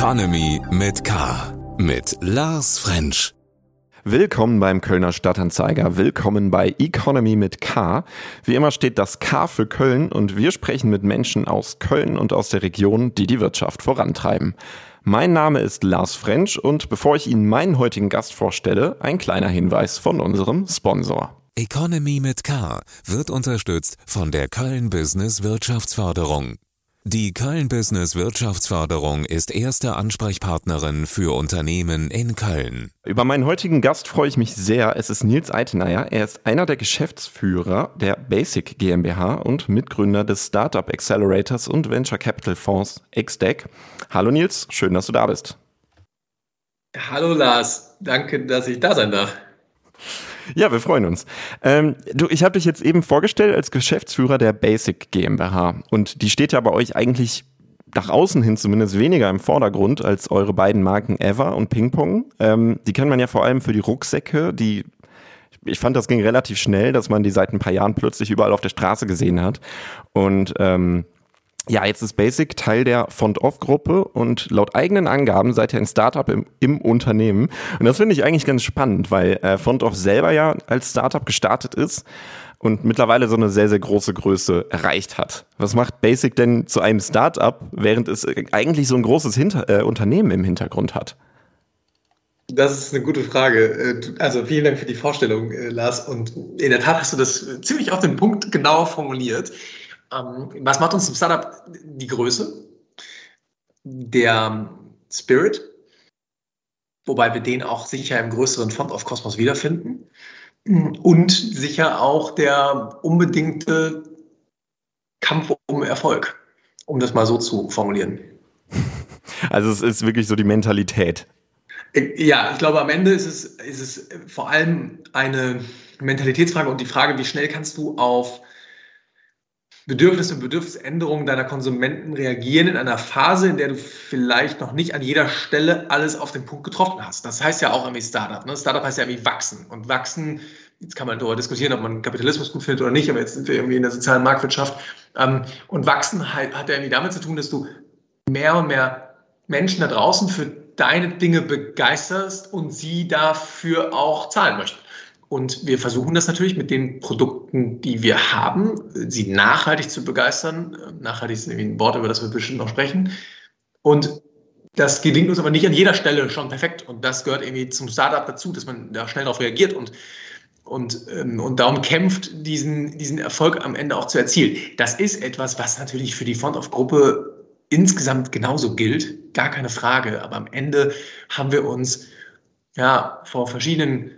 Economy mit K. Mit Lars French. Willkommen beim Kölner Stadtanzeiger. Willkommen bei Economy mit K. Wie immer steht das K für Köln und wir sprechen mit Menschen aus Köln und aus der Region, die die Wirtschaft vorantreiben. Mein Name ist Lars French und bevor ich Ihnen meinen heutigen Gast vorstelle, ein kleiner Hinweis von unserem Sponsor. Economy mit K wird unterstützt von der Köln Business Wirtschaftsförderung. Die Köln Business Wirtschaftsförderung ist erste Ansprechpartnerin für Unternehmen in Köln. Über meinen heutigen Gast freue ich mich sehr. Es ist Nils Eitenayer. Er ist einer der Geschäftsführer der Basic GmbH und Mitgründer des Startup Accelerators und Venture Capital Fonds XDEC. Hallo Nils, schön, dass du da bist. Hallo Lars, danke, dass ich da sein darf. Ja, wir freuen uns. Ähm, du, ich habe dich jetzt eben vorgestellt als Geschäftsführer der Basic GmbH und die steht ja bei euch eigentlich nach außen hin zumindest weniger im Vordergrund als eure beiden Marken Ever und Pingpong. Ähm, die kennt man ja vor allem für die Rucksäcke, die ich fand, das ging relativ schnell, dass man die seit ein paar Jahren plötzlich überall auf der Straße gesehen hat. Und ähm, ja, jetzt ist Basic Teil der Font-Off-Gruppe und laut eigenen Angaben seid ihr ein Startup im, im Unternehmen. Und das finde ich eigentlich ganz spannend, weil äh, Font-Off selber ja als Startup gestartet ist und mittlerweile so eine sehr, sehr große Größe erreicht hat. Was macht Basic denn zu einem Startup, während es eigentlich so ein großes Hinter äh, Unternehmen im Hintergrund hat? Das ist eine gute Frage. Äh, also vielen Dank für die Vorstellung, äh, Lars. Und in der Tat hast du das ziemlich auf den Punkt genau formuliert. Ähm, was macht uns im Startup die Größe? Der Spirit, wobei wir den auch sicher im größeren Font of Cosmos wiederfinden. Und sicher auch der unbedingte Kampf um Erfolg, um das mal so zu formulieren. Also es ist wirklich so die Mentalität. Ja, ich glaube, am Ende ist es, ist es vor allem eine Mentalitätsfrage und die Frage, wie schnell kannst du auf Bedürfnisse und Bedürfnisänderungen deiner Konsumenten reagieren in einer Phase, in der du vielleicht noch nicht an jeder Stelle alles auf den Punkt getroffen hast. Das heißt ja auch irgendwie Startup. Ne? Startup heißt ja irgendwie wachsen. Und wachsen, jetzt kann man darüber diskutieren, ob man Kapitalismus gut findet oder nicht, aber jetzt sind wir irgendwie in der sozialen Marktwirtschaft. Ähm, und wachsen hat, hat ja irgendwie damit zu tun, dass du mehr und mehr Menschen da draußen für deine Dinge begeisterst und sie dafür auch zahlen möchten. Und wir versuchen das natürlich mit den Produkten, die wir haben, sie nachhaltig zu begeistern. Nachhaltig ist ein Wort, über das wir bestimmt noch sprechen. Und das gelingt uns aber nicht an jeder Stelle schon perfekt. Und das gehört irgendwie zum Startup dazu, dass man da schnell darauf reagiert und, und, ähm, und darum kämpft, diesen, diesen Erfolg am Ende auch zu erzielen. Das ist etwas, was natürlich für die Front-of-Gruppe insgesamt genauso gilt. Gar keine Frage. Aber am Ende haben wir uns ja vor verschiedenen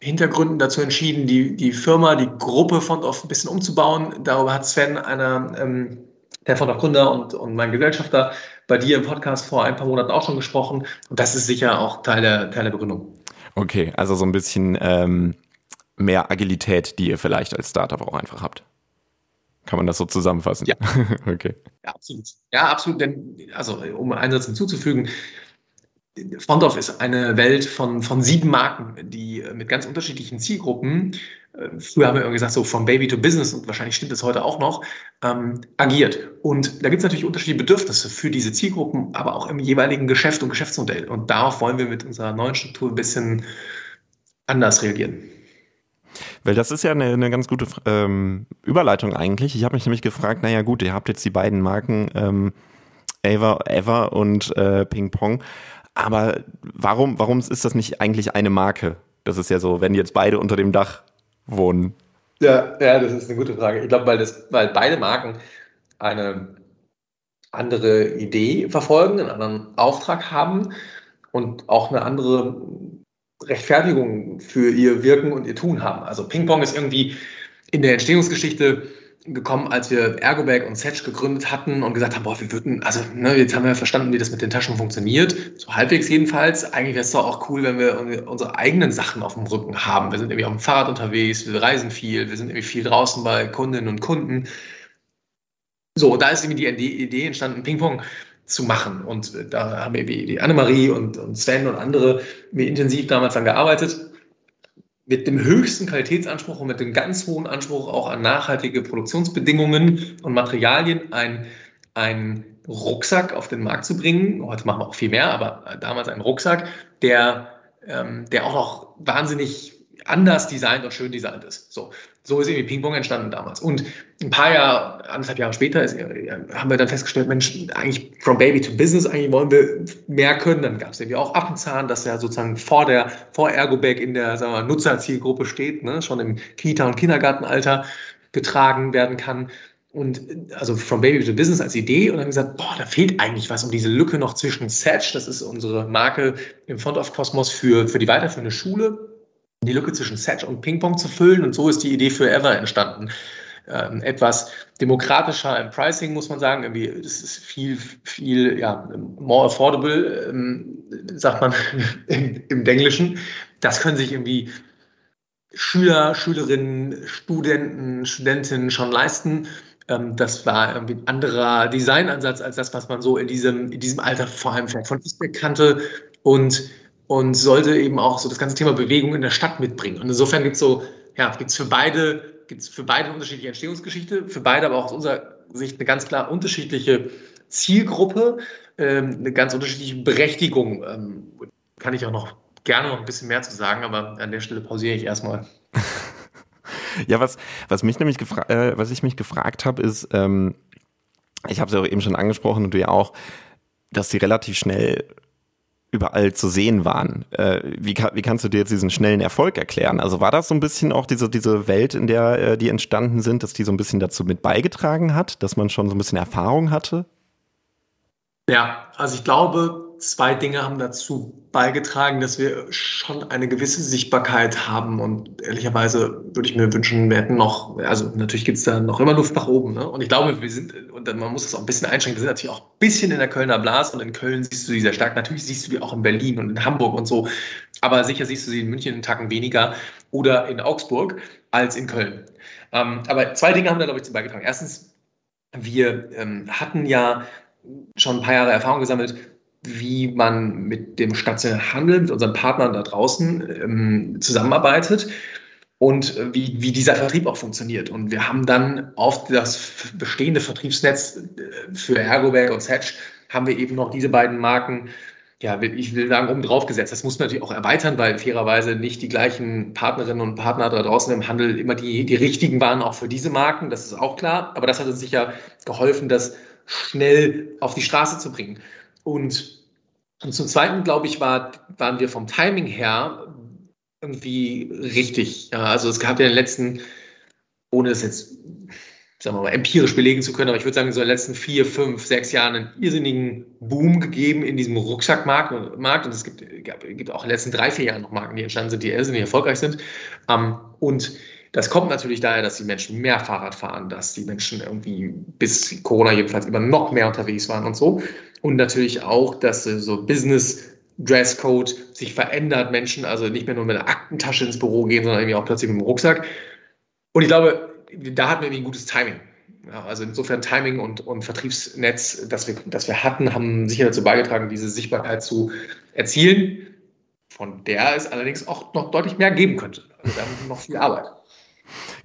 Hintergründen dazu entschieden, die, die Firma, die Gruppe von Off ein bisschen umzubauen. Darüber hat Sven, einer, ähm, der von der Gründer und, und mein Gesellschafter, bei dir im Podcast vor ein paar Monaten auch schon gesprochen. Und das ist sicher auch Teil der, Teil der Begründung. Okay, also so ein bisschen ähm, mehr Agilität, die ihr vielleicht als Startup auch einfach habt. Kann man das so zusammenfassen? Ja. okay. Ja, absolut. Ja, absolut. Denn, also, um einen Satz hinzuzufügen, Fondorf ist eine Welt von, von sieben Marken, die äh, mit ganz unterschiedlichen Zielgruppen, äh, früher haben wir immer gesagt, so von Baby to Business und wahrscheinlich stimmt das heute auch noch, ähm, agiert. Und da gibt es natürlich unterschiedliche Bedürfnisse für diese Zielgruppen, aber auch im jeweiligen Geschäft und Geschäftsmodell. Und darauf wollen wir mit unserer neuen Struktur ein bisschen anders reagieren. Weil das ist ja eine, eine ganz gute ähm, Überleitung eigentlich. Ich habe mich nämlich gefragt, naja gut, ihr habt jetzt die beiden Marken ähm, Ava, Ever und äh, Ping Pong. Aber warum, warum ist das nicht eigentlich eine Marke? Das ist ja so, wenn jetzt beide unter dem Dach wohnen. Ja, ja, das ist eine gute Frage. Ich glaube, weil, weil beide Marken eine andere Idee verfolgen, einen anderen Auftrag haben und auch eine andere Rechtfertigung für ihr Wirken und ihr Tun haben. Also Ping-Pong ist irgendwie in der Entstehungsgeschichte gekommen, als wir Ergobag und Setch gegründet hatten und gesagt haben, boah, wir würden, also ne, jetzt haben wir verstanden, wie das mit den Taschen funktioniert, so halbwegs jedenfalls. Eigentlich wäre es doch auch cool, wenn wir unsere eigenen Sachen auf dem Rücken haben. Wir sind irgendwie auf dem Fahrrad unterwegs, wir reisen viel, wir sind irgendwie viel draußen bei Kundinnen und Kunden. So, da ist irgendwie die Idee entstanden, Ping-Pong zu machen. Und da haben wir die Annemarie und, und Sven und andere mir intensiv damals dann gearbeitet mit dem höchsten Qualitätsanspruch und mit dem ganz hohen Anspruch auch an nachhaltige Produktionsbedingungen und Materialien ein, einen Rucksack auf den Markt zu bringen. Heute machen wir auch viel mehr, aber damals einen Rucksack, der, ähm, der auch noch wahnsinnig anders designt und schön designt ist. So, so ist irgendwie Ping-Pong entstanden damals. Und ein paar Jahre, anderthalb Jahre später ist, haben wir dann festgestellt, Mensch, eigentlich from Baby to Business, eigentlich wollen wir mehr können. Dann gab es irgendwie auch Affenzahn, das ja sozusagen vor der, vor Ergobag in der sagen wir, Nutzerzielgruppe steht, ne, schon im Kita- und Kindergartenalter getragen werden kann. Und also from Baby to Business als Idee und dann gesagt, boah, da fehlt eigentlich was um diese Lücke noch zwischen Satch, das ist unsere Marke im Front of Cosmos für, für die weiterführende Schule, die Lücke zwischen Set und Ping-Pong zu füllen. Und so ist die Idee für Ever entstanden. Ähm, etwas demokratischer im Pricing, muss man sagen. Irgendwie, das ist viel, viel, ja, more affordable, ähm, sagt man im, im Englischen. Das können sich irgendwie Schüler, Schülerinnen, Studenten, Studentinnen schon leisten. Ähm, das war irgendwie ein anderer Designansatz als das, was man so in diesem, in diesem Alter vor allem von Eastback kannte. Und und sollte eben auch so das ganze Thema Bewegung in der Stadt mitbringen. Und insofern gibt es so, ja, gibt es für beide, gibt's für beide unterschiedliche Entstehungsgeschichte, für beide aber auch aus unserer Sicht eine ganz klar unterschiedliche Zielgruppe, ähm, eine ganz unterschiedliche Berechtigung. Ähm, kann ich auch noch gerne noch ein bisschen mehr zu sagen, aber an der Stelle pausiere ich erstmal. ja, was, was mich nämlich äh, was ich mich gefragt habe, ist, ähm, ich habe es ja auch eben schon angesprochen und du ja auch, dass sie relativ schnell überall zu sehen waren. Äh, wie, wie kannst du dir jetzt diesen schnellen Erfolg erklären? Also war das so ein bisschen auch diese, diese Welt, in der äh, die entstanden sind, dass die so ein bisschen dazu mit beigetragen hat, dass man schon so ein bisschen Erfahrung hatte? Ja, also ich glaube, zwei Dinge haben dazu beigetragen, dass wir schon eine gewisse Sichtbarkeit haben. Und ehrlicherweise würde ich mir wünschen, wir hätten noch, also natürlich gibt es da noch immer Luft nach oben. Ne? Und ich glaube, wir sind, und man muss das auch ein bisschen einschränken, wir sind natürlich auch ein bisschen in der Kölner Blase und in Köln siehst du die sehr stark. Natürlich siehst du die auch in Berlin und in Hamburg und so. Aber sicher siehst du sie in München einen Tacken weniger oder in Augsburg als in Köln. Ähm, aber zwei Dinge haben da, glaube ich, zu beigetragen. Erstens, wir ähm, hatten ja schon ein paar Jahre Erfahrung gesammelt, wie man mit dem stationären Handel, mit unseren Partnern da draußen ähm, zusammenarbeitet und äh, wie, wie dieser Vertrieb auch funktioniert. Und wir haben dann auf das bestehende Vertriebsnetz äh, für Ergowerk und Setch haben wir eben noch diese beiden Marken, ja, ich will sagen, oben drauf gesetzt. Das muss man natürlich auch erweitern, weil fairerweise nicht die gleichen Partnerinnen und Partner da draußen im Handel immer die, die richtigen waren, auch für diese Marken. Das ist auch klar. Aber das hat uns sicher geholfen, das schnell auf die Straße zu bringen. Und, und zum Zweiten, glaube ich, war, waren wir vom Timing her irgendwie richtig. Also es gab ja in den letzten, ohne es jetzt, sagen wir mal, empirisch belegen zu können, aber ich würde sagen, so in den letzten vier, fünf, sechs Jahren einen irrsinnigen Boom gegeben in diesem Rucksackmarkt. Und es gibt, gibt auch in den letzten drei, vier Jahren noch Marken, die entstanden sind, die irrsinnig erfolgreich sind. Ähm, und das kommt natürlich daher, dass die Menschen mehr Fahrrad fahren, dass die Menschen irgendwie bis Corona jedenfalls immer noch mehr unterwegs waren und so. Und natürlich auch, dass so Business Dresscode sich verändert, Menschen also nicht mehr nur mit einer Aktentasche ins Büro gehen, sondern irgendwie auch plötzlich mit dem Rucksack. Und ich glaube, da hatten wir irgendwie ein gutes Timing. Ja, also insofern Timing und, und Vertriebsnetz, das wir, das wir hatten, haben sicher dazu beigetragen, diese Sichtbarkeit zu erzielen, von der es allerdings auch noch deutlich mehr geben könnte. Also da haben wir noch viel Arbeit.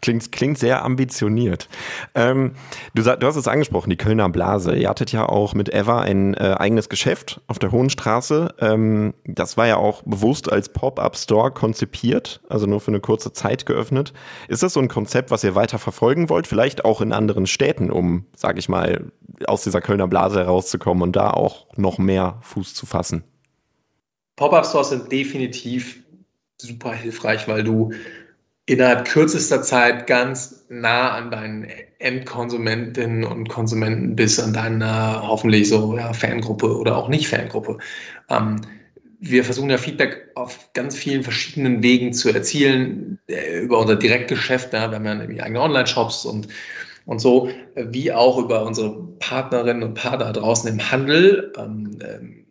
Klingt, klingt sehr ambitioniert. Ähm, du, du, hast es angesprochen, die Kölner Blase. Ihr hattet ja auch mit Eva ein äh, eigenes Geschäft auf der Hohen Straße. Ähm, das war ja auch bewusst als Pop-up-Store konzipiert, also nur für eine kurze Zeit geöffnet. Ist das so ein Konzept, was ihr weiter verfolgen wollt? Vielleicht auch in anderen Städten, um, sage ich mal, aus dieser Kölner Blase herauszukommen und da auch noch mehr Fuß zu fassen? Pop-up-Stores sind definitiv super hilfreich, weil du innerhalb kürzester Zeit ganz nah an deinen Endkonsumentinnen und Konsumenten bist, an deiner hoffentlich so ja, Fangruppe oder auch nicht Fangruppe. Ähm, wir versuchen ja Feedback auf ganz vielen verschiedenen Wegen zu erzielen, äh, über unser Direktgeschäft, ja, wir haben ja eigene Online-Shops und, und so, wie auch über unsere Partnerinnen und Partner draußen im Handel. Ähm, ähm,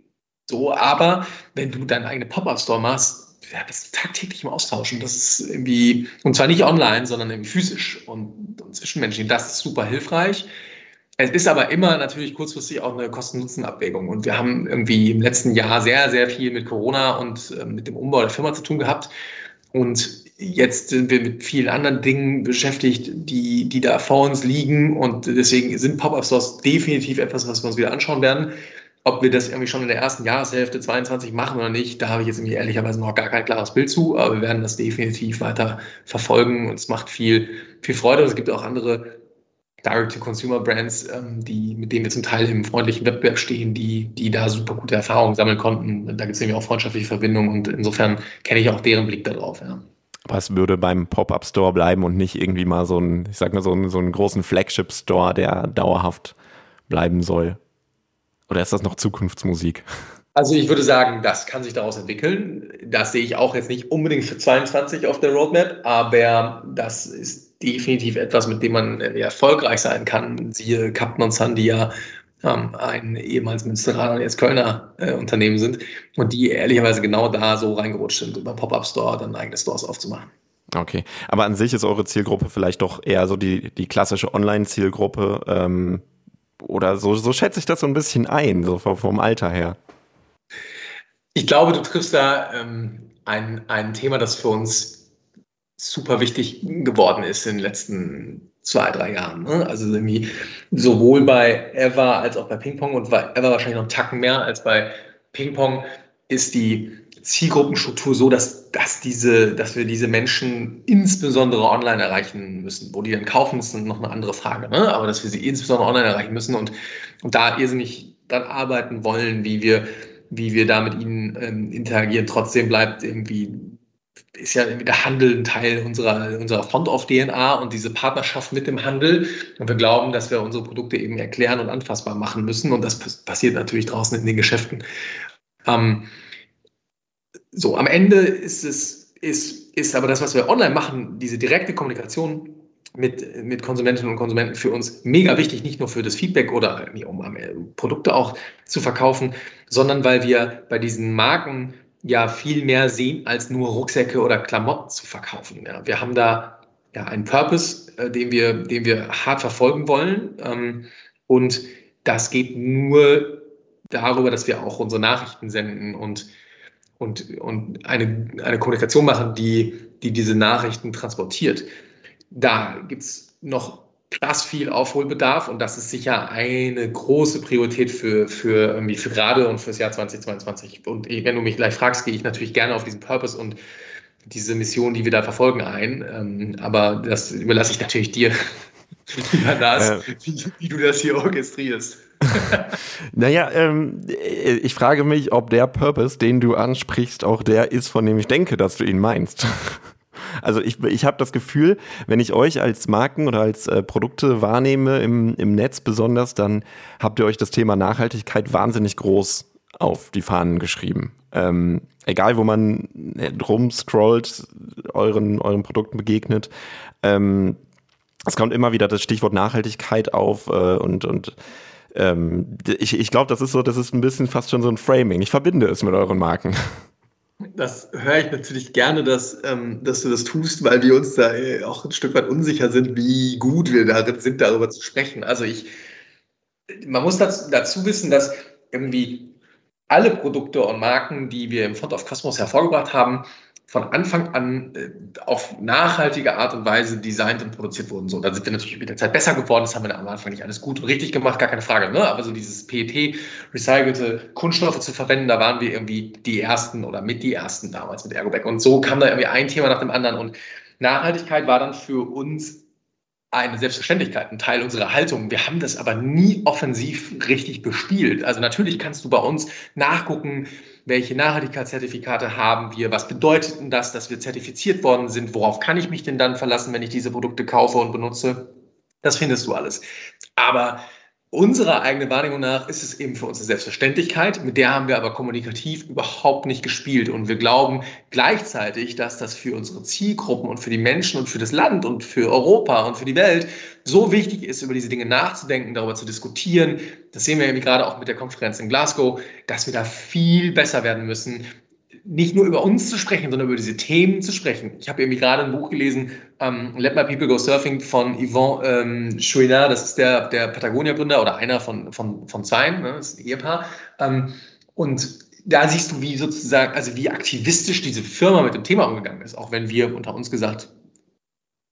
so, aber wenn du deinen eigenen Pop-Up-Store machst, ja, bist tagtäglich im Austausch und das ist irgendwie, und zwar nicht online, sondern irgendwie physisch und, und zwischenmenschlich. Das ist super hilfreich. Es ist aber immer natürlich kurzfristig auch eine Kosten-Nutzen-Abwägung. Und wir haben irgendwie im letzten Jahr sehr, sehr viel mit Corona und äh, mit dem Umbau der Firma zu tun gehabt. Und jetzt sind wir mit vielen anderen Dingen beschäftigt, die, die da vor uns liegen. Und deswegen sind Pop-Up-Stores definitiv etwas, was wir uns wieder anschauen werden. Ob wir das irgendwie schon in der ersten Jahreshälfte 22 machen oder nicht, da habe ich jetzt irgendwie ehrlicherweise noch gar kein klares Bild zu, aber wir werden das definitiv weiter verfolgen und es macht viel, viel Freude. Und es gibt auch andere Direct-to-Consumer-Brands, ähm, die, mit denen wir zum Teil im freundlichen Wettbewerb stehen, die, die da super gute Erfahrungen sammeln konnten. Da gibt es nämlich auch freundschaftliche Verbindungen und insofern kenne ich auch deren Blick darauf. Ja. Was würde beim Pop-Up-Store bleiben und nicht irgendwie mal so ein, ich sag mal, so, ein, so einen großen Flagship-Store, der dauerhaft bleiben soll? Oder ist das noch Zukunftsmusik? Also ich würde sagen, das kann sich daraus entwickeln. Das sehe ich auch jetzt nicht unbedingt für 22 auf der Roadmap, aber das ist definitiv etwas, mit dem man erfolgreich sein kann. Siehe Captain und Sun, die ja ähm, ein ehemals Münsteraner und jetzt Kölner äh, Unternehmen sind und die ehrlicherweise genau da so reingerutscht sind, über Pop-Up-Store dann eigene Stores aufzumachen. Okay, aber an sich ist eure Zielgruppe vielleicht doch eher so die, die klassische Online-Zielgruppe ähm, oder so, so schätze ich das so ein bisschen ein, so vom, vom Alter her. Ich glaube, du triffst da ähm, ein, ein Thema, das für uns super wichtig geworden ist in den letzten zwei, drei Jahren. Ne? Also irgendwie sowohl bei Eva als auch bei Ping-Pong und bei Eva wahrscheinlich noch einen Tacken mehr als bei Ping-Pong ist die Zielgruppenstruktur so, dass, dass, diese, dass wir diese Menschen insbesondere online erreichen müssen. Wo die dann kaufen, ist dann noch eine andere Frage. Ne? Aber dass wir sie insbesondere online erreichen müssen und, und da irrsinnig dran arbeiten wollen, wie wir, wie wir da mit ihnen ähm, interagieren. Trotzdem bleibt irgendwie ist ja irgendwie der Handel ein Teil unserer, unserer Front-of-DNA und diese Partnerschaft mit dem Handel. Und wir glauben, dass wir unsere Produkte eben erklären und anfassbar machen müssen. Und das passiert natürlich draußen in den Geschäften. Ähm, so, am Ende ist es, ist, ist aber das, was wir online machen, diese direkte Kommunikation mit, mit Konsumentinnen und Konsumenten für uns mega wichtig, nicht nur für das Feedback oder um Produkte auch zu verkaufen, sondern weil wir bei diesen Marken ja viel mehr sehen, als nur Rucksäcke oder Klamotten zu verkaufen. Ja, wir haben da ja einen Purpose, äh, den, wir, den wir hart verfolgen wollen. Ähm, und das geht nur darüber, dass wir auch unsere Nachrichten senden und, und, und eine, eine Kommunikation machen, die, die diese Nachrichten transportiert. Da gibt es noch krass viel Aufholbedarf und das ist sicher eine große Priorität für, für, irgendwie für gerade und fürs Jahr 2022. Und wenn du mich gleich fragst, gehe ich natürlich gerne auf diesen Purpose und diese Mission, die wir da verfolgen, ein. Ähm, aber das überlasse ich natürlich dir, das, äh, wie, wie, du das hier orchestrierst. naja, ähm, ich frage mich, ob der Purpose, den du ansprichst, auch der ist, von dem ich denke, dass du ihn meinst. Also ich, ich habe das Gefühl, wenn ich euch als Marken oder als äh, Produkte wahrnehme im, im Netz besonders, dann habt ihr euch das Thema Nachhaltigkeit wahnsinnig groß auf die Fahnen geschrieben. Ähm, egal, wo man rumscrollt, euren, euren Produkten begegnet. Ähm, es kommt immer wieder das Stichwort Nachhaltigkeit auf äh, und, und ähm, ich, ich glaube, das ist so, das ist ein bisschen fast schon so ein Framing. Ich verbinde es mit euren Marken. Das höre ich natürlich gerne, dass, ähm, dass du das tust, weil wir uns da äh, auch ein Stück weit unsicher sind, wie gut wir darin sind, darüber zu sprechen. Also ich, man muss dazu, dazu wissen, dass irgendwie alle Produkte und Marken, die wir im Front of Cosmos hervorgebracht haben, von Anfang an äh, auf nachhaltige Art und Weise designt und produziert wurden. So, da sind wir natürlich mit der Zeit besser geworden. Das haben wir am Anfang nicht alles gut und richtig gemacht, gar keine Frage. Ne? Aber so dieses PET, recycelte Kunststoffe zu verwenden, da waren wir irgendwie die ersten oder mit die ersten damals mit Ergobag. Und so kam da irgendwie ein Thema nach dem anderen. Und Nachhaltigkeit war dann für uns eine Selbstverständlichkeit, ein Teil unserer Haltung. Wir haben das aber nie offensiv richtig bespielt. Also natürlich kannst du bei uns nachgucken, welche Nachhaltigkeitszertifikate haben wir, was bedeutet denn das, dass wir zertifiziert worden sind, worauf kann ich mich denn dann verlassen, wenn ich diese Produkte kaufe und benutze. Das findest du alles. Aber Unserer eigenen Wahrnehmung nach ist es eben für uns eine Selbstverständlichkeit, mit der haben wir aber kommunikativ überhaupt nicht gespielt. Und wir glauben gleichzeitig, dass das für unsere Zielgruppen und für die Menschen und für das Land und für Europa und für die Welt so wichtig ist, über diese Dinge nachzudenken, darüber zu diskutieren. Das sehen wir eben gerade auch mit der Konferenz in Glasgow, dass wir da viel besser werden müssen, nicht nur über uns zu sprechen, sondern über diese Themen zu sprechen. Ich habe irgendwie gerade ein Buch gelesen, ähm, Let My People Go Surfing von Yvon ähm, Chouinard, das ist der, der Patagonia-Gründer oder einer von, von, von zwei, ne, das ist ein Ehepaar. Ähm, und da siehst du, wie sozusagen, also wie aktivistisch diese Firma mit dem Thema umgegangen ist, auch wenn wir unter uns gesagt,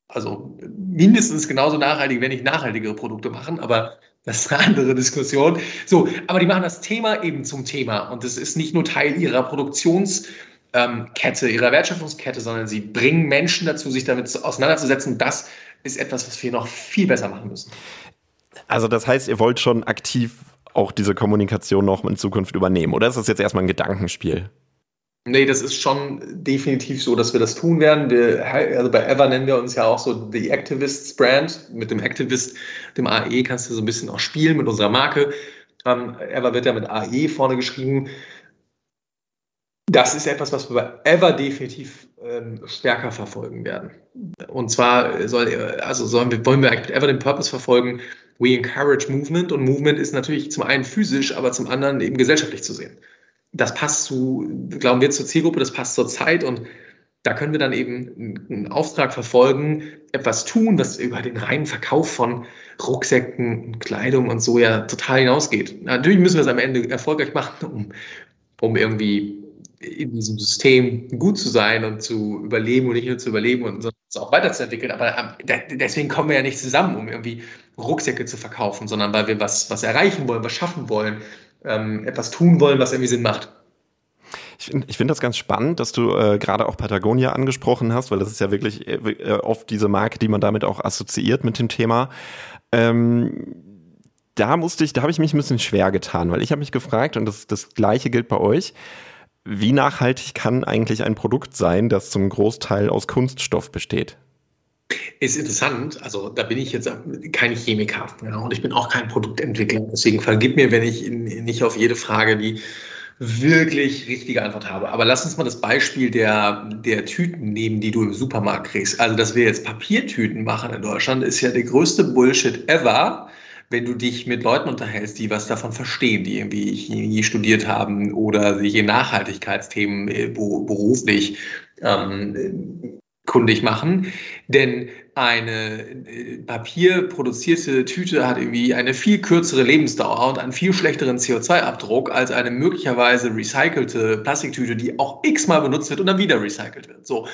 also mindestens genauso nachhaltig, wenn nicht nachhaltigere Produkte machen, aber das ist eine andere Diskussion. So, aber die machen das Thema eben zum Thema und es ist nicht nur Teil ihrer Produktionskette, ähm, ihrer Wertschöpfungskette, sondern sie bringen Menschen dazu, sich damit auseinanderzusetzen. Das ist etwas, was wir noch viel besser machen müssen. Also das heißt, ihr wollt schon aktiv auch diese Kommunikation noch in Zukunft übernehmen? Oder ist das jetzt erstmal ein Gedankenspiel? Nee, das ist schon definitiv so, dass wir das tun werden. Wir, also bei Ever nennen wir uns ja auch so The Activists Brand. Mit dem Activist, dem AE, kannst du so ein bisschen auch spielen mit unserer Marke. Ähm, Ever wird ja mit AE vorne geschrieben. Das ist etwas, was wir bei Ever definitiv ähm, stärker verfolgen werden. Und zwar soll, also sollen wir, wollen wir eigentlich mit Ever den Purpose verfolgen, we encourage movement und Movement ist natürlich zum einen physisch, aber zum anderen eben gesellschaftlich zu sehen. Das passt zu, glauben wir, zur Zielgruppe, das passt zur Zeit und da können wir dann eben einen Auftrag verfolgen, etwas tun, was über den reinen Verkauf von Rucksäcken, Kleidung und so ja total hinausgeht. Natürlich müssen wir es am Ende erfolgreich machen, um, um irgendwie in diesem System gut zu sein und zu überleben und nicht nur zu überleben und sondern es auch weiterzuentwickeln. Aber ähm, deswegen kommen wir ja nicht zusammen, um irgendwie Rucksäcke zu verkaufen, sondern weil wir was, was erreichen wollen, was schaffen wollen, ähm, etwas tun wollen, was irgendwie Sinn macht. Ich finde find das ganz spannend, dass du äh, gerade auch Patagonia angesprochen hast, weil das ist ja wirklich äh, äh, oft diese Marke, die man damit auch assoziiert mit dem Thema. Ähm, da musste ich, da habe ich mich ein bisschen schwer getan, weil ich habe mich gefragt, und das, das gleiche gilt bei euch, wie nachhaltig kann eigentlich ein Produkt sein, das zum Großteil aus Kunststoff besteht? Ist interessant. Also da bin ich jetzt kein Chemiker ja, und ich bin auch kein Produktentwickler. Deswegen vergib mir, wenn ich nicht auf jede Frage die wirklich richtige Antwort habe. Aber lass uns mal das Beispiel der, der Tüten nehmen, die du im Supermarkt kriegst. Also, dass wir jetzt Papiertüten machen in Deutschland, ist ja der größte Bullshit ever wenn du dich mit Leuten unterhältst, die was davon verstehen, die irgendwie Chemie studiert haben oder sich in Nachhaltigkeitsthemen äh, beruflich ähm, kundig machen. Denn eine äh, papierproduzierte Tüte hat irgendwie eine viel kürzere Lebensdauer und einen viel schlechteren CO2-Abdruck als eine möglicherweise recycelte Plastiktüte, die auch x-mal benutzt wird und dann wieder recycelt wird. So.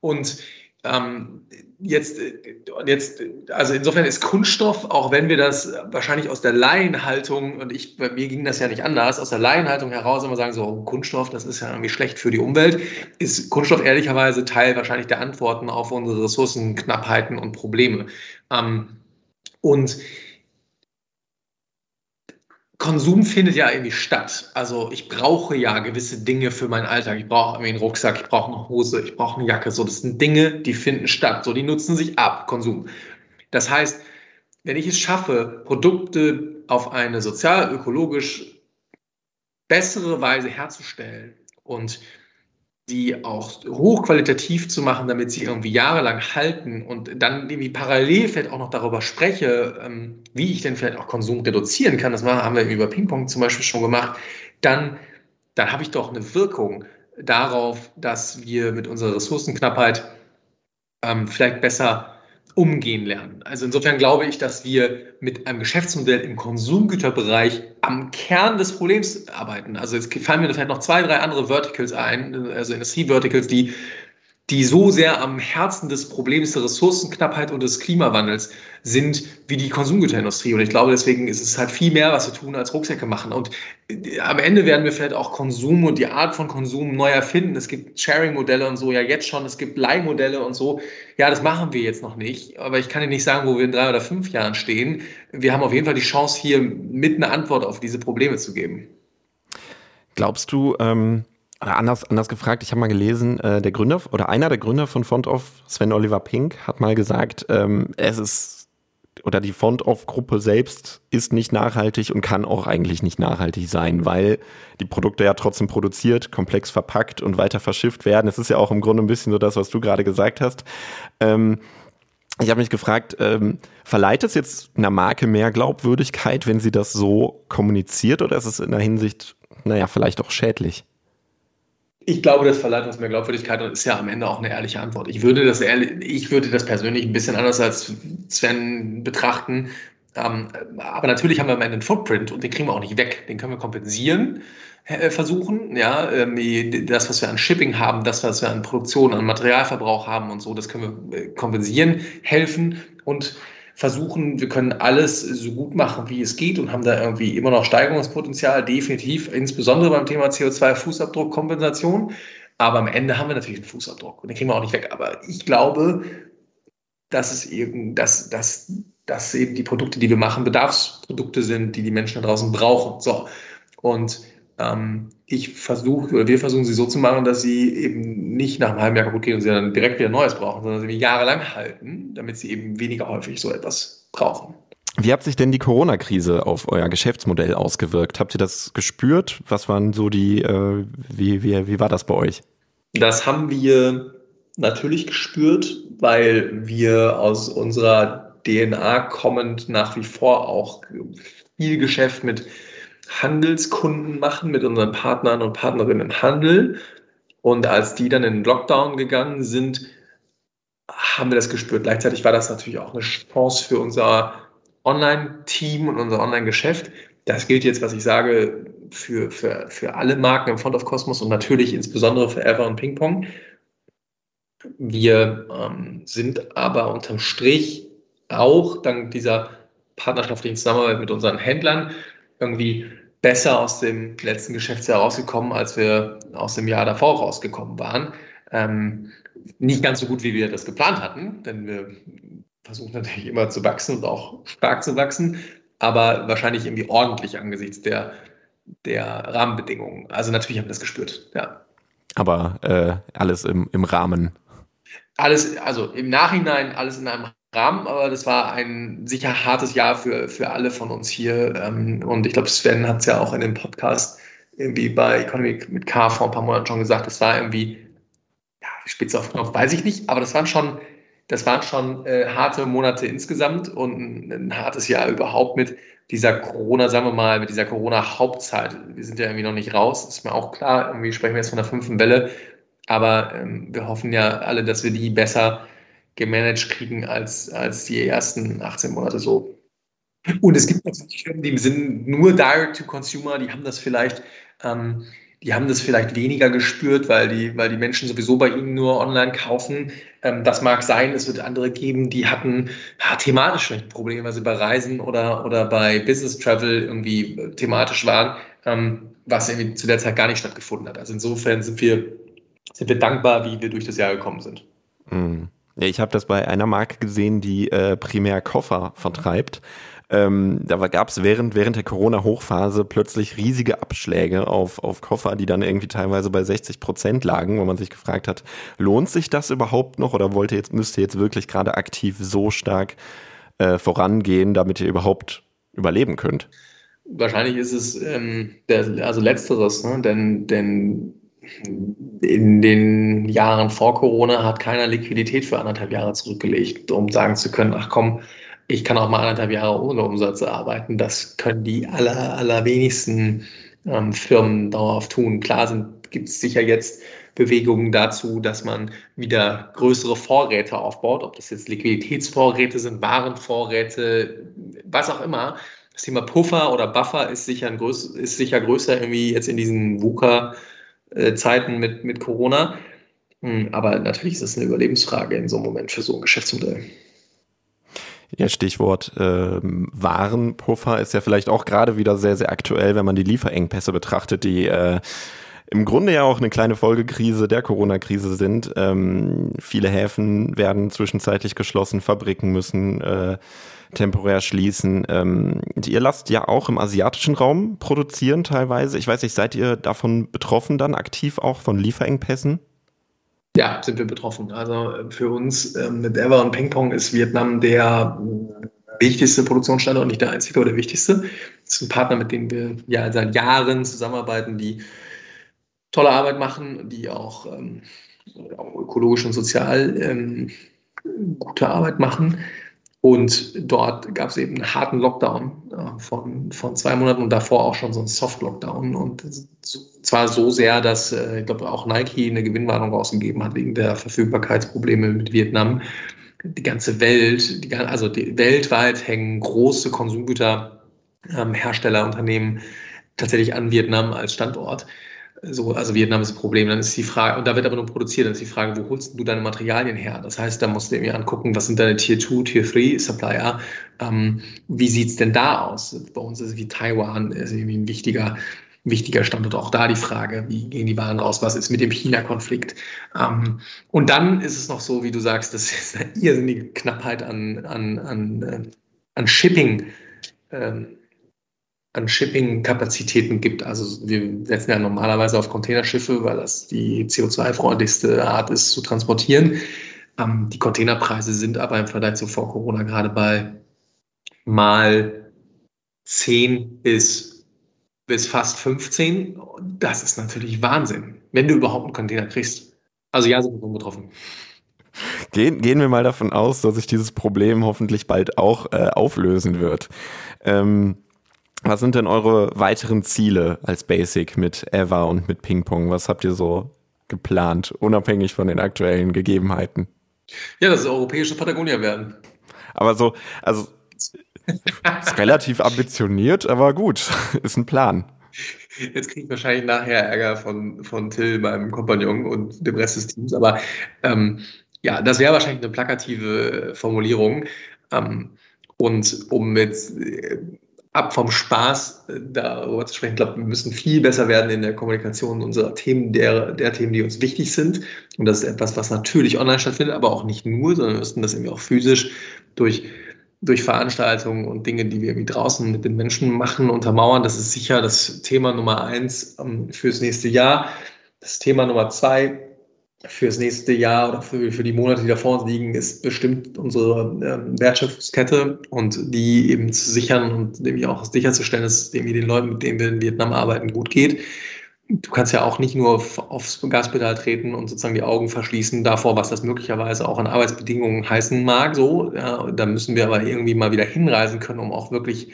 Und ähm, jetzt, jetzt, also insofern ist Kunststoff, auch wenn wir das wahrscheinlich aus der Laienhaltung, und ich, bei mir ging das ja nicht anders, aus der Laienhaltung heraus immer sagen, so Kunststoff, das ist ja irgendwie schlecht für die Umwelt, ist Kunststoff ehrlicherweise Teil wahrscheinlich der Antworten auf unsere Ressourcenknappheiten und Probleme. Ähm, und Konsum findet ja irgendwie statt. Also ich brauche ja gewisse Dinge für meinen Alltag. Ich brauche irgendwie einen Rucksack, ich brauche eine Hose, ich brauche eine Jacke. So, das sind Dinge, die finden statt. So, die nutzen sich ab, Konsum. Das heißt, wenn ich es schaffe, Produkte auf eine sozial, ökologisch bessere Weise herzustellen und die auch hochqualitativ zu machen, damit sie irgendwie jahrelang halten und dann irgendwie parallel vielleicht auch noch darüber spreche, ähm, wie ich denn vielleicht auch Konsum reduzieren kann, das haben wir über Ping-Pong zum Beispiel schon gemacht, dann, dann habe ich doch eine Wirkung darauf, dass wir mit unserer Ressourcenknappheit ähm, vielleicht besser umgehen lernen. Also insofern glaube ich, dass wir mit einem Geschäftsmodell im Konsumgüterbereich am Kern des Problems arbeiten. Also jetzt fallen mir vielleicht noch zwei, drei andere Verticals ein, also Industrie-Verticals, die die so sehr am Herzen des Problems der Ressourcenknappheit und des Klimawandels sind wie die Konsumgüterindustrie. Und ich glaube, deswegen ist es halt viel mehr, was wir tun, als Rucksäcke machen. Und äh, am Ende werden wir vielleicht auch Konsum und die Art von Konsum neu erfinden. Es gibt Sharing-Modelle und so, ja jetzt schon. Es gibt Leihmodelle und so. Ja, das machen wir jetzt noch nicht. Aber ich kann Ihnen nicht sagen, wo wir in drei oder fünf Jahren stehen. Wir haben auf jeden Fall die Chance, hier mit eine Antwort auf diese Probleme zu geben. Glaubst du, ähm oder anders, anders gefragt, ich habe mal gelesen, äh, der Gründer oder einer der Gründer von Font-Off, Sven Oliver Pink, hat mal gesagt, ähm, es ist oder die Font-Off-Gruppe selbst ist nicht nachhaltig und kann auch eigentlich nicht nachhaltig sein, weil die Produkte ja trotzdem produziert, komplex verpackt und weiter verschifft werden. Es ist ja auch im Grunde ein bisschen so das, was du gerade gesagt hast. Ähm, ich habe mich gefragt, ähm, verleiht es jetzt einer Marke mehr Glaubwürdigkeit, wenn sie das so kommuniziert, oder ist es in der Hinsicht, naja, vielleicht auch schädlich? Ich glaube, das verleiht uns mehr Glaubwürdigkeit und ist ja am Ende auch eine ehrliche Antwort. Ich würde das, ehrlich, ich würde das persönlich ein bisschen anders als Sven betrachten. Ähm, aber natürlich haben wir am Ende einen Footprint und den kriegen wir auch nicht weg. Den können wir kompensieren äh, versuchen. Ja, ähm, das, was wir an Shipping haben, das, was wir an Produktion, an Materialverbrauch haben und so, das können wir äh, kompensieren, helfen und versuchen, wir können alles so gut machen, wie es geht und haben da irgendwie immer noch Steigerungspotenzial, definitiv, insbesondere beim Thema CO2-Fußabdruckkompensation. Aber am Ende haben wir natürlich einen Fußabdruck und den kriegen wir auch nicht weg. Aber ich glaube, dass es eben, dass, dass, dass eben die Produkte, die wir machen, Bedarfsprodukte sind, die die Menschen da draußen brauchen. So. Und ähm, ich versuche oder wir versuchen sie so zu machen, dass sie eben nicht nach einem halben Jahr kaputt gehen und sie dann direkt wieder Neues brauchen, sondern sie jahrelang halten, damit sie eben weniger häufig so etwas brauchen. Wie hat sich denn die Corona-Krise auf euer Geschäftsmodell ausgewirkt? Habt ihr das gespürt? Was waren so die, äh, wie, wie, wie war das bei euch? Das haben wir natürlich gespürt, weil wir aus unserer DNA kommend nach wie vor auch viel Geschäft mit Handelskunden machen, mit unseren Partnern und Partnerinnen im Handel. Und als die dann in den Lockdown gegangen sind, haben wir das gespürt. Gleichzeitig war das natürlich auch eine Chance für unser Online-Team und unser Online-Geschäft. Das gilt jetzt, was ich sage, für, für, für alle Marken im Front of Cosmos und natürlich insbesondere für Ever und Pingpong. Wir ähm, sind aber unterm Strich auch dank dieser partnerschaftlichen Zusammenarbeit mit unseren Händlern irgendwie besser aus dem letzten Geschäftsjahr rausgekommen, als wir aus dem Jahr davor rausgekommen waren. Ähm, nicht ganz so gut, wie wir das geplant hatten, denn wir versuchen natürlich immer zu wachsen und auch stark zu wachsen, aber wahrscheinlich irgendwie ordentlich angesichts der, der Rahmenbedingungen. Also natürlich haben wir das gespürt, ja. Aber äh, alles im, im Rahmen. Alles, also im Nachhinein alles in einem Rahmen, aber das war ein sicher hartes Jahr für, für alle von uns hier. Ähm, und ich glaube, Sven hat es ja auch in dem Podcast irgendwie bei Economy mit K vor ein paar Monaten schon gesagt, das war irgendwie, ja, spitz auf Knopf, weiß ich nicht, aber das waren schon, das waren schon äh, harte Monate insgesamt und ein, ein, hartes Jahr überhaupt mit dieser Corona, sagen wir mal, mit dieser Corona-Hauptzeit. Wir sind ja irgendwie noch nicht raus, ist mir auch klar, irgendwie sprechen wir jetzt von der fünften Welle, aber ähm, wir hoffen ja alle, dass wir die besser gemanagt kriegen als, als die ersten 18 Monate so. Und es gibt natürlich Firmen, die sind nur Direct to Consumer, die haben das vielleicht, ähm, die haben das vielleicht weniger gespürt, weil die, weil die Menschen sowieso bei ihnen nur online kaufen. Ähm, das mag sein, es wird andere geben, die hatten ja, thematisch vielleicht Probleme, weil sie bei Reisen oder, oder bei Business Travel irgendwie thematisch waren, ähm, was irgendwie zu der Zeit gar nicht stattgefunden hat. Also insofern sind wir, sind wir dankbar, wie wir durch das Jahr gekommen sind. Mhm. Ich habe das bei einer Marke gesehen, die äh, primär Koffer vertreibt. Ähm, da gab es während, während der Corona-Hochphase plötzlich riesige Abschläge auf, auf Koffer, die dann irgendwie teilweise bei 60 Prozent lagen, wo man sich gefragt hat, lohnt sich das überhaupt noch oder wollte jetzt, müsst ihr jetzt wirklich gerade aktiv so stark äh, vorangehen, damit ihr überhaupt überleben könnt? Wahrscheinlich ist es ähm, der, also letzteres, ne? denn, denn in den Jahren vor Corona hat keiner Liquidität für anderthalb Jahre zurückgelegt, um sagen zu können, ach komm, ich kann auch mal anderthalb Jahre ohne Umsatz arbeiten. Das können die aller, allerwenigsten ähm, Firmen dauerhaft tun. Klar gibt es sicher jetzt Bewegungen dazu, dass man wieder größere Vorräte aufbaut, ob das jetzt Liquiditätsvorräte sind, Warenvorräte, was auch immer. Das Thema Puffer oder Buffer ist sicher, größ ist sicher größer irgendwie jetzt in diesen VUCA- äh, Zeiten mit, mit Corona. Hm, aber natürlich ist es eine Überlebensfrage in so einem Moment für so ein Geschäftsmodell. Ja, Stichwort äh, Warenpuffer ist ja vielleicht auch gerade wieder sehr, sehr aktuell, wenn man die Lieferengpässe betrachtet, die äh, im Grunde ja auch eine kleine Folgekrise der Corona-Krise sind. Ähm, viele Häfen werden zwischenzeitlich geschlossen, Fabriken müssen äh, temporär schließen. Ähm, ihr lasst ja auch im asiatischen Raum produzieren teilweise. Ich weiß nicht, seid ihr davon betroffen dann aktiv auch von Lieferengpässen? Ja, sind wir betroffen. Also äh, für uns ähm, mit Ever und Pingpong ist Vietnam der wichtigste Produktionsstandort, nicht der einzige, aber der wichtigste. Das ist ein Partner, mit dem wir ja seit Jahren zusammenarbeiten, die tolle Arbeit machen, die auch, ähm, auch ökologisch und sozial ähm, gute Arbeit machen. Und dort gab es eben einen harten Lockdown äh, von, von zwei Monaten und davor auch schon so einen Soft-Lockdown. Und zwar so sehr, dass äh, ich glaube auch Nike eine Gewinnwarnung rausgegeben hat wegen der Verfügbarkeitsprobleme mit Vietnam. die ganze Welt, die, also die, weltweit hängen große Konsumgüterherstellerunternehmen ähm, tatsächlich an Vietnam als Standort. So, also Vietnam ist das Problem. Dann ist die Frage, und da wird aber nur produziert, dann ist die Frage, wo holst du deine Materialien her? Das heißt, da musst du dir angucken, was sind deine Tier 2, Tier 3 Supplier? Ähm, wie sieht es denn da aus? Bei uns ist es wie Taiwan, ist irgendwie ein wichtiger, wichtiger Standort. Auch da die Frage, wie gehen die Waren raus? Was ist mit dem China-Konflikt? Ähm, und dann ist es noch so, wie du sagst, das ist eine irrsinnige Knappheit an, an, an, äh, an Shipping. Ähm, an Shipping-Kapazitäten gibt. Also wir setzen ja normalerweise auf Containerschiffe, weil das die CO2-freundlichste Art ist zu transportieren. Ähm, die Containerpreise sind aber im Vergleich zu vor Corona gerade bei mal 10 bis, bis fast 15. Das ist natürlich Wahnsinn, wenn du überhaupt einen Container kriegst. Also ja, sind wir betroffen. Gehen, gehen wir mal davon aus, dass sich dieses Problem hoffentlich bald auch äh, auflösen wird. Ähm, was sind denn eure weiteren Ziele als Basic mit Eva und mit Ping Pong? Was habt ihr so geplant, unabhängig von den aktuellen Gegebenheiten? Ja, das ist europäische Patagonia werden. Aber so, also ist relativ ambitioniert, aber gut, ist ein Plan. Jetzt kriege ich wahrscheinlich nachher Ärger von, von Till, meinem Kompagnon und dem Rest des Teams, aber ähm, ja, das wäre wahrscheinlich eine plakative Formulierung. Ähm, und um mit ab vom Spaß äh, darüber zu sprechen. Ich glaube, wir müssen viel besser werden in der Kommunikation unserer Themen, der, der Themen, die uns wichtig sind. Und das ist etwas, was natürlich online stattfindet, aber auch nicht nur, sondern wir müssen das irgendwie auch physisch durch, durch Veranstaltungen und Dinge, die wir irgendwie draußen mit den Menschen machen, untermauern. Das ist sicher das Thema Nummer eins ähm, fürs nächste Jahr. Das Thema Nummer zwei fürs nächste Jahr oder für, für die Monate, die da vor uns liegen, ist bestimmt unsere ähm, Wertschöpfungskette und die eben zu sichern und nämlich auch sicherzustellen, dass es irgendwie den Leuten, mit denen wir in Vietnam arbeiten, gut geht. Du kannst ja auch nicht nur aufs Gaspedal treten und sozusagen die Augen verschließen davor, was das möglicherweise auch an Arbeitsbedingungen heißen mag. So, ja, da müssen wir aber irgendwie mal wieder hinreisen können, um auch wirklich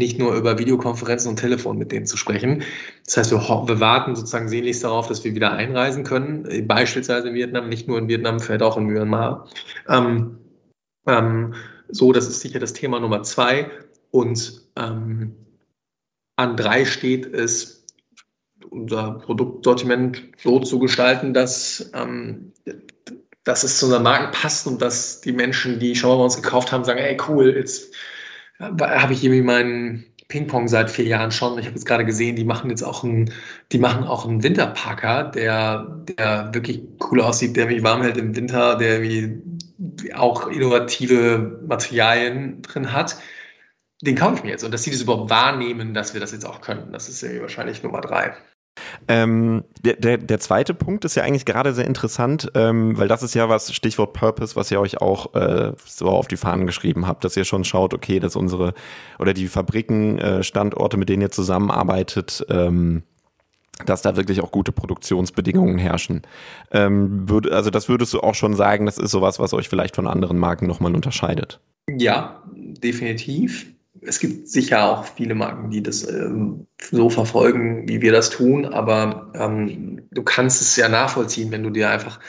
nicht nur über Videokonferenzen und Telefon mit denen zu sprechen. Das heißt, wir, wir, warten sozusagen sehnlichst darauf, dass wir wieder einreisen können, beispielsweise in Vietnam, nicht nur in Vietnam, vielleicht auch in Myanmar. Ähm, ähm, so, das ist sicher das Thema Nummer zwei. Und ähm, an drei steht es, unser Produktsortiment so zu gestalten, dass, ähm, dass es zu unseren Marken passt und dass die Menschen, die schon mal bei uns gekauft haben, sagen, hey cool, jetzt habe ich irgendwie meinen Ping-Pong seit vier Jahren schon. Ich habe jetzt gerade gesehen, die machen jetzt auch einen, die machen auch einen Winterparker, der, der wirklich cool aussieht, der mich warm hält im Winter, der wie auch innovative Materialien drin hat. Den kaufe ich mir jetzt und dass sie das überhaupt wahrnehmen, dass wir das jetzt auch können. Das ist ja wahrscheinlich Nummer drei. Ähm, der, der, der zweite Punkt ist ja eigentlich gerade sehr interessant, ähm, weil das ist ja was, Stichwort Purpose, was ihr euch auch äh, so auf die Fahnen geschrieben habt, dass ihr schon schaut, okay, dass unsere oder die Fabriken, äh, Standorte, mit denen ihr zusammenarbeitet, ähm, dass da wirklich auch gute Produktionsbedingungen herrschen. Ähm, würd, also das würdest du auch schon sagen, das ist sowas, was euch vielleicht von anderen Marken nochmal unterscheidet. Ja, definitiv es gibt sicher auch viele Marken, die das ähm, so verfolgen, wie wir das tun, aber ähm, du kannst es ja nachvollziehen, wenn du dir einfach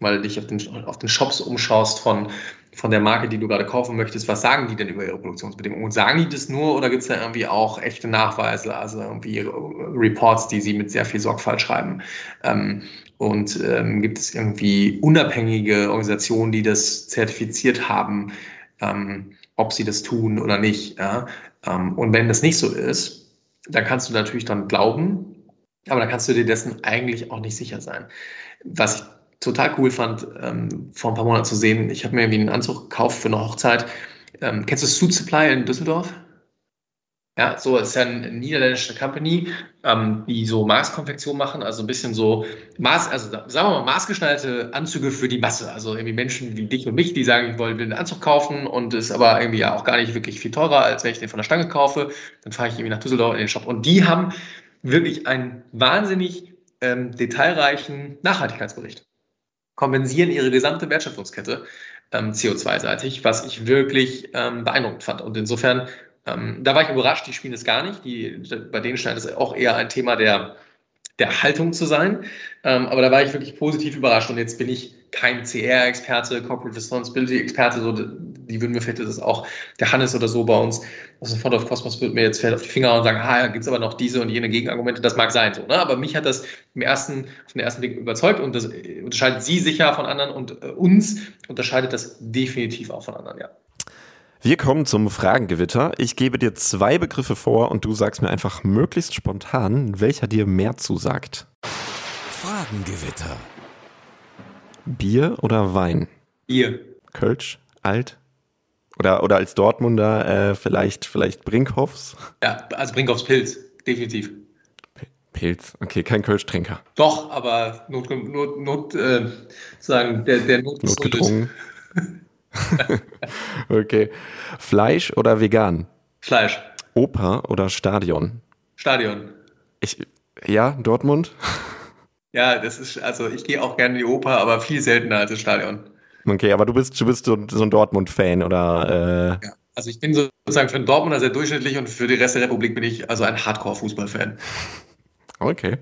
mal dich auf den, auf den Shops umschaust von, von der Marke, die du gerade kaufen möchtest. Was sagen die denn über ihre Produktionsbedingungen? Sagen die das nur oder gibt es da irgendwie auch echte Nachweise, also irgendwie Reports, die sie mit sehr viel Sorgfalt schreiben? Ähm, und ähm, gibt es irgendwie unabhängige Organisationen, die das zertifiziert haben? Ähm, ob sie das tun oder nicht. Ja? Ähm, und wenn das nicht so ist, dann kannst du natürlich dann glauben, aber dann kannst du dir dessen eigentlich auch nicht sicher sein. Was ich total cool fand, ähm, vor ein paar Monaten zu sehen, ich habe mir irgendwie einen Anzug gekauft für eine Hochzeit. Ähm, kennst du Suit Supply in Düsseldorf? Ja, so ist ja eine niederländische Company, ähm, die so Maßkonfektion machen, also ein bisschen so Maß, also sagen wir mal maßgeschneiderte Anzüge für die Masse. Also irgendwie Menschen wie dich und mich, die sagen, ich wollte einen Anzug kaufen und ist aber irgendwie ja auch gar nicht wirklich viel teurer, als wenn ich den von der Stange kaufe. Dann fahre ich irgendwie nach Düsseldorf in den Shop. Und die haben wirklich einen wahnsinnig ähm, detailreichen Nachhaltigkeitsbericht. Kompensieren ihre gesamte Wertschöpfungskette ähm, CO2-seitig, was ich wirklich ähm, beeindruckend fand. Und insofern ähm, da war ich überrascht, die spielen es gar nicht. Die, bei denen scheint es auch eher ein Thema der, der Haltung zu sein. Ähm, aber da war ich wirklich positiv überrascht und jetzt bin ich kein CR-Experte, Corporate Responsibility-Experte, so, die würden mir vielleicht das auch der Hannes oder so bei uns aus dem Fond of Cosmos würde mir jetzt vielleicht auf die Finger und sagen, ah, ja, gibt es aber noch diese und jene Gegenargumente, das mag sein so, ne? aber mich hat das im ersten, auf den ersten Blick überzeugt und das unterscheidet sie sicher von anderen und äh, uns unterscheidet das definitiv auch von anderen, ja. Wir kommen zum Fragengewitter. Ich gebe dir zwei Begriffe vor und du sagst mir einfach möglichst spontan, welcher dir mehr zusagt. Fragengewitter. Bier oder Wein? Bier. Kölsch, alt? Oder, oder als Dortmunder äh, vielleicht, vielleicht Brinkhoffs? Ja, also Brinkhoffs Pilz, definitiv. Pilz, okay, kein Kölschtrinker. Doch, aber Not, Not, Not äh, sagen, der, der Not Notgedrungen. okay. Fleisch oder vegan? Fleisch. Oper oder Stadion? Stadion. Ich, ja, Dortmund? Ja, das ist, also ich gehe auch gerne in die Oper, aber viel seltener als ins Stadion. Okay, aber du bist, du bist so, so ein Dortmund-Fan oder? Äh ja, also ich bin sozusagen für den Dortmunder sehr durchschnittlich und für die Rest der Republik bin ich also ein Hardcore-Fußball-Fan. Okay.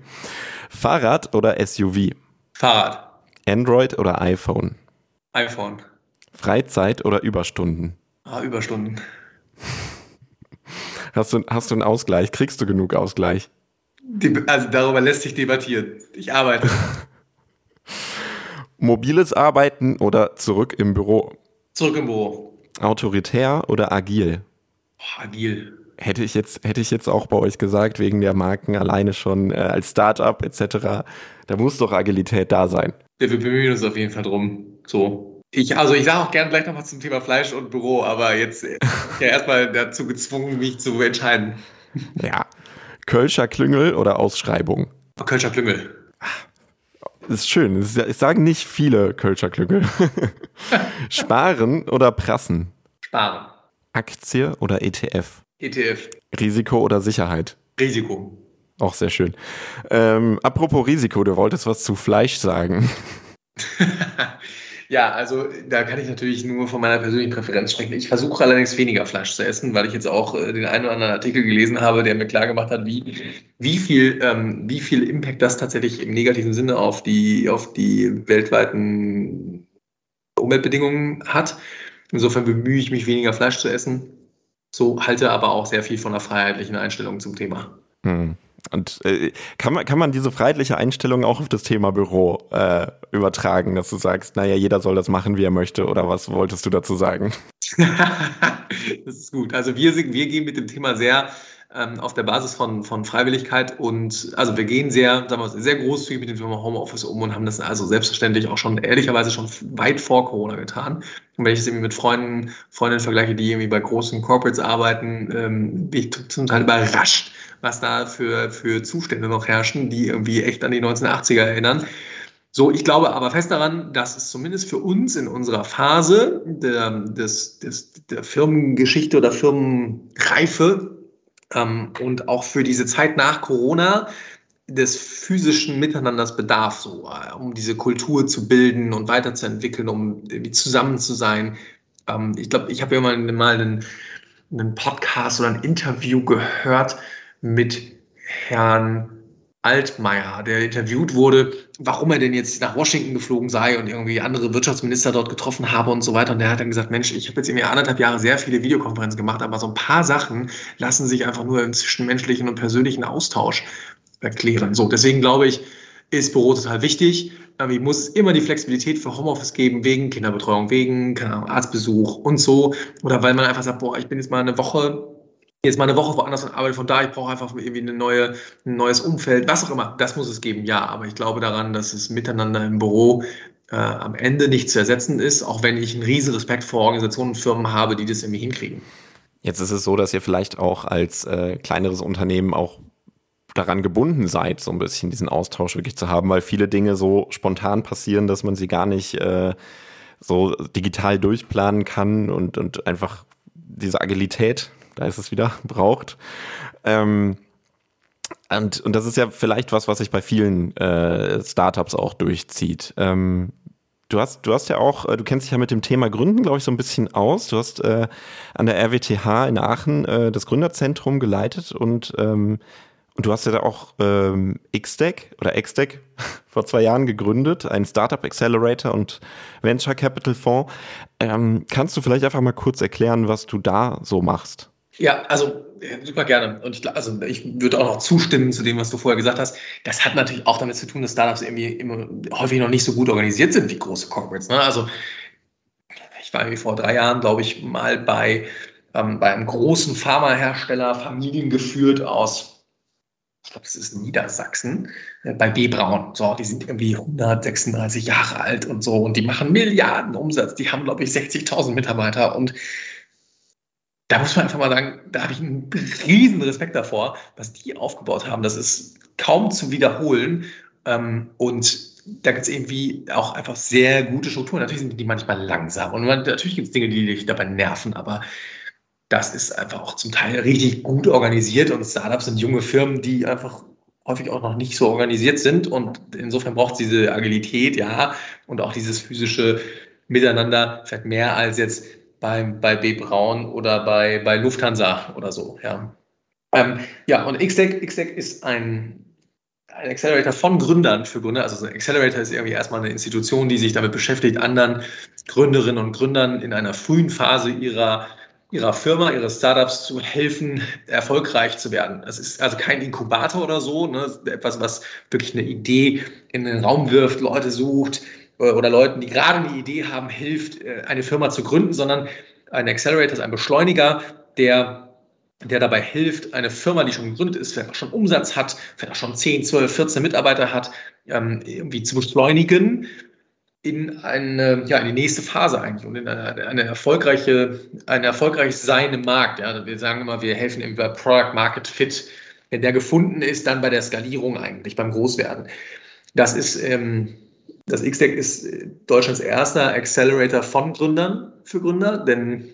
Fahrrad oder SUV? Fahrrad. Android oder iPhone? iPhone. Freizeit oder Überstunden? Ah, Überstunden. Hast du, hast du einen Ausgleich? Kriegst du genug Ausgleich? also darüber lässt sich debattieren. Ich arbeite. Mobiles Arbeiten oder zurück im Büro? Zurück im Büro. Autoritär oder agil? Oh, agil. Hätte ich, jetzt, hätte ich jetzt auch bei euch gesagt, wegen der Marken alleine schon äh, als Startup etc. Da muss doch Agilität da sein. Ja, wir bemühen uns auf jeden Fall drum. So. Ich, also ich sage auch gerne gleich noch was zum Thema Fleisch und Büro, aber jetzt ich ja erstmal dazu gezwungen, mich zu entscheiden. Ja, Kölscher Klüngel oder Ausschreibung? Kölscher Klüngel. Das ist schön. Das sagen nicht viele Kölscher Klüngel. Sparen oder prassen? Sparen. Aktie oder ETF? ETF. Risiko oder Sicherheit? Risiko. Auch sehr schön. Ähm, apropos Risiko, du wolltest was zu Fleisch sagen. Ja, also da kann ich natürlich nur von meiner persönlichen Präferenz sprechen. Ich versuche allerdings weniger Fleisch zu essen, weil ich jetzt auch äh, den einen oder anderen Artikel gelesen habe, der mir klar gemacht hat, wie, wie, viel, ähm, wie viel Impact das tatsächlich im negativen Sinne auf die, auf die weltweiten Umweltbedingungen hat. Insofern bemühe ich mich, weniger Fleisch zu essen. So halte aber auch sehr viel von der freiheitlichen Einstellung zum Thema. Hm. Und äh, kann, man, kann man diese freiheitliche Einstellung auch auf das Thema Büro äh, übertragen, dass du sagst, naja, jeder soll das machen, wie er möchte, oder was wolltest du dazu sagen? das ist gut. Also wir, wir gehen mit dem Thema sehr ähm, auf der Basis von, von Freiwilligkeit und also wir gehen sehr, sagen wir, sehr großzügig mit dem Thema Homeoffice um und haben das also selbstverständlich auch schon ehrlicherweise schon weit vor Corona getan. Und wenn ich es irgendwie mit Freunden, Freundinnen vergleiche, die irgendwie bei großen Corporates arbeiten, ähm, bin ich zum Teil überrascht, was da für, für Zustände noch herrschen, die irgendwie echt an die 1980er erinnern. So, ich glaube aber fest daran, dass es zumindest für uns in unserer Phase der, des, des, der Firmengeschichte oder Firmenreife ähm, und auch für diese Zeit nach Corona des physischen Miteinanders bedarf, so, äh, um diese Kultur zu bilden und weiterzuentwickeln, um irgendwie zusammen zu sein. Ähm, ich glaube, ich habe ja mal, mal einen, einen Podcast oder ein Interview gehört mit Herrn Altmaier, der interviewt wurde, warum er denn jetzt nach Washington geflogen sei und irgendwie andere Wirtschaftsminister dort getroffen habe und so weiter. Und der hat dann gesagt, Mensch, ich habe jetzt irgendwie anderthalb Jahre sehr viele Videokonferenzen gemacht, aber so ein paar Sachen lassen sich einfach nur im zwischenmenschlichen und persönlichen Austausch erklären. So, deswegen glaube ich, ist Büro total wichtig. Ich muss immer die Flexibilität für Homeoffice geben, wegen Kinderbetreuung, wegen Ahnung, Arztbesuch und so. Oder weil man einfach sagt, boah, ich bin jetzt mal eine Woche jetzt mal eine Woche woanders und arbeite von da, ich brauche einfach irgendwie eine neue, ein neues Umfeld, was auch immer, das muss es geben, ja, aber ich glaube daran, dass es miteinander im Büro äh, am Ende nicht zu ersetzen ist, auch wenn ich einen riesen Respekt vor Organisationen und Firmen habe, die das irgendwie hinkriegen. Jetzt ist es so, dass ihr vielleicht auch als äh, kleineres Unternehmen auch daran gebunden seid, so ein bisschen diesen Austausch wirklich zu haben, weil viele Dinge so spontan passieren, dass man sie gar nicht äh, so digital durchplanen kann und, und einfach diese Agilität da ist es wieder, braucht. Ähm, und, und das ist ja vielleicht was, was sich bei vielen äh, Startups auch durchzieht. Ähm, du hast, du hast ja auch, äh, du kennst dich ja mit dem Thema Gründen, glaube ich, so ein bisschen aus. Du hast äh, an der RWTH in Aachen äh, das Gründerzentrum geleitet und ähm, Und du hast ja da auch ähm, XDeck oder XDeck vor zwei Jahren gegründet, ein Startup Accelerator und Venture Capital Fonds. Ähm, kannst du vielleicht einfach mal kurz erklären, was du da so machst? Ja, also super gerne. Und ich, also ich würde auch noch zustimmen zu dem, was du vorher gesagt hast. Das hat natürlich auch damit zu tun, dass Startups irgendwie immer häufig noch nicht so gut organisiert sind wie große Corporates. Ne? Also ich war irgendwie vor drei Jahren, glaube ich, mal bei, ähm, bei einem großen Pharmahersteller, familiengeführt aus ich glaube, es ist Niedersachsen, äh, bei B. Braun. So, die sind irgendwie 136 Jahre alt und so und die machen Milliarden Umsatz. Die haben, glaube ich, 60.000 Mitarbeiter und da muss man einfach mal sagen, da habe ich einen riesen Respekt davor, was die aufgebaut haben. Das ist kaum zu wiederholen. Ähm, und da gibt es irgendwie auch einfach sehr gute Strukturen. Natürlich sind die manchmal langsam und natürlich gibt es Dinge, die dich dabei nerven, aber das ist einfach auch zum Teil richtig gut organisiert und Startups sind junge Firmen, die einfach häufig auch noch nicht so organisiert sind und insofern braucht es diese Agilität, ja, und auch dieses physische Miteinander vielleicht mehr als jetzt bei, bei B. Braun oder bei, bei Lufthansa oder so, ja. Ähm, ja, und XDeck ist ein, ein Accelerator von Gründern für Gründer. Also ein Accelerator ist irgendwie erstmal eine Institution, die sich damit beschäftigt, anderen Gründerinnen und Gründern in einer frühen Phase ihrer ihrer Firma, ihres Startups zu helfen, erfolgreich zu werden. Es ist also kein Inkubator oder so, ne? etwas, was wirklich eine Idee in den Raum wirft, Leute sucht oder Leuten, die gerade eine Idee haben, hilft, äh, eine Firma zu gründen, sondern ein Accelerator ist ein Beschleuniger, der der dabei hilft, eine Firma, die schon gegründet ist, vielleicht auch schon Umsatz hat, vielleicht auch schon 10, 12, 14 Mitarbeiter hat, ähm, irgendwie zu beschleunigen in eine, ja, in die nächste Phase eigentlich und in eine, eine erfolgreiche, ein erfolgreich Sein im Markt. Ja. Wir sagen immer, wir helfen im Product Market Fit. Wenn der gefunden ist, dann bei der Skalierung eigentlich, beim Großwerden. Das ist, ähm, das XDeck ist Deutschlands erster Accelerator von Gründern für Gründer, denn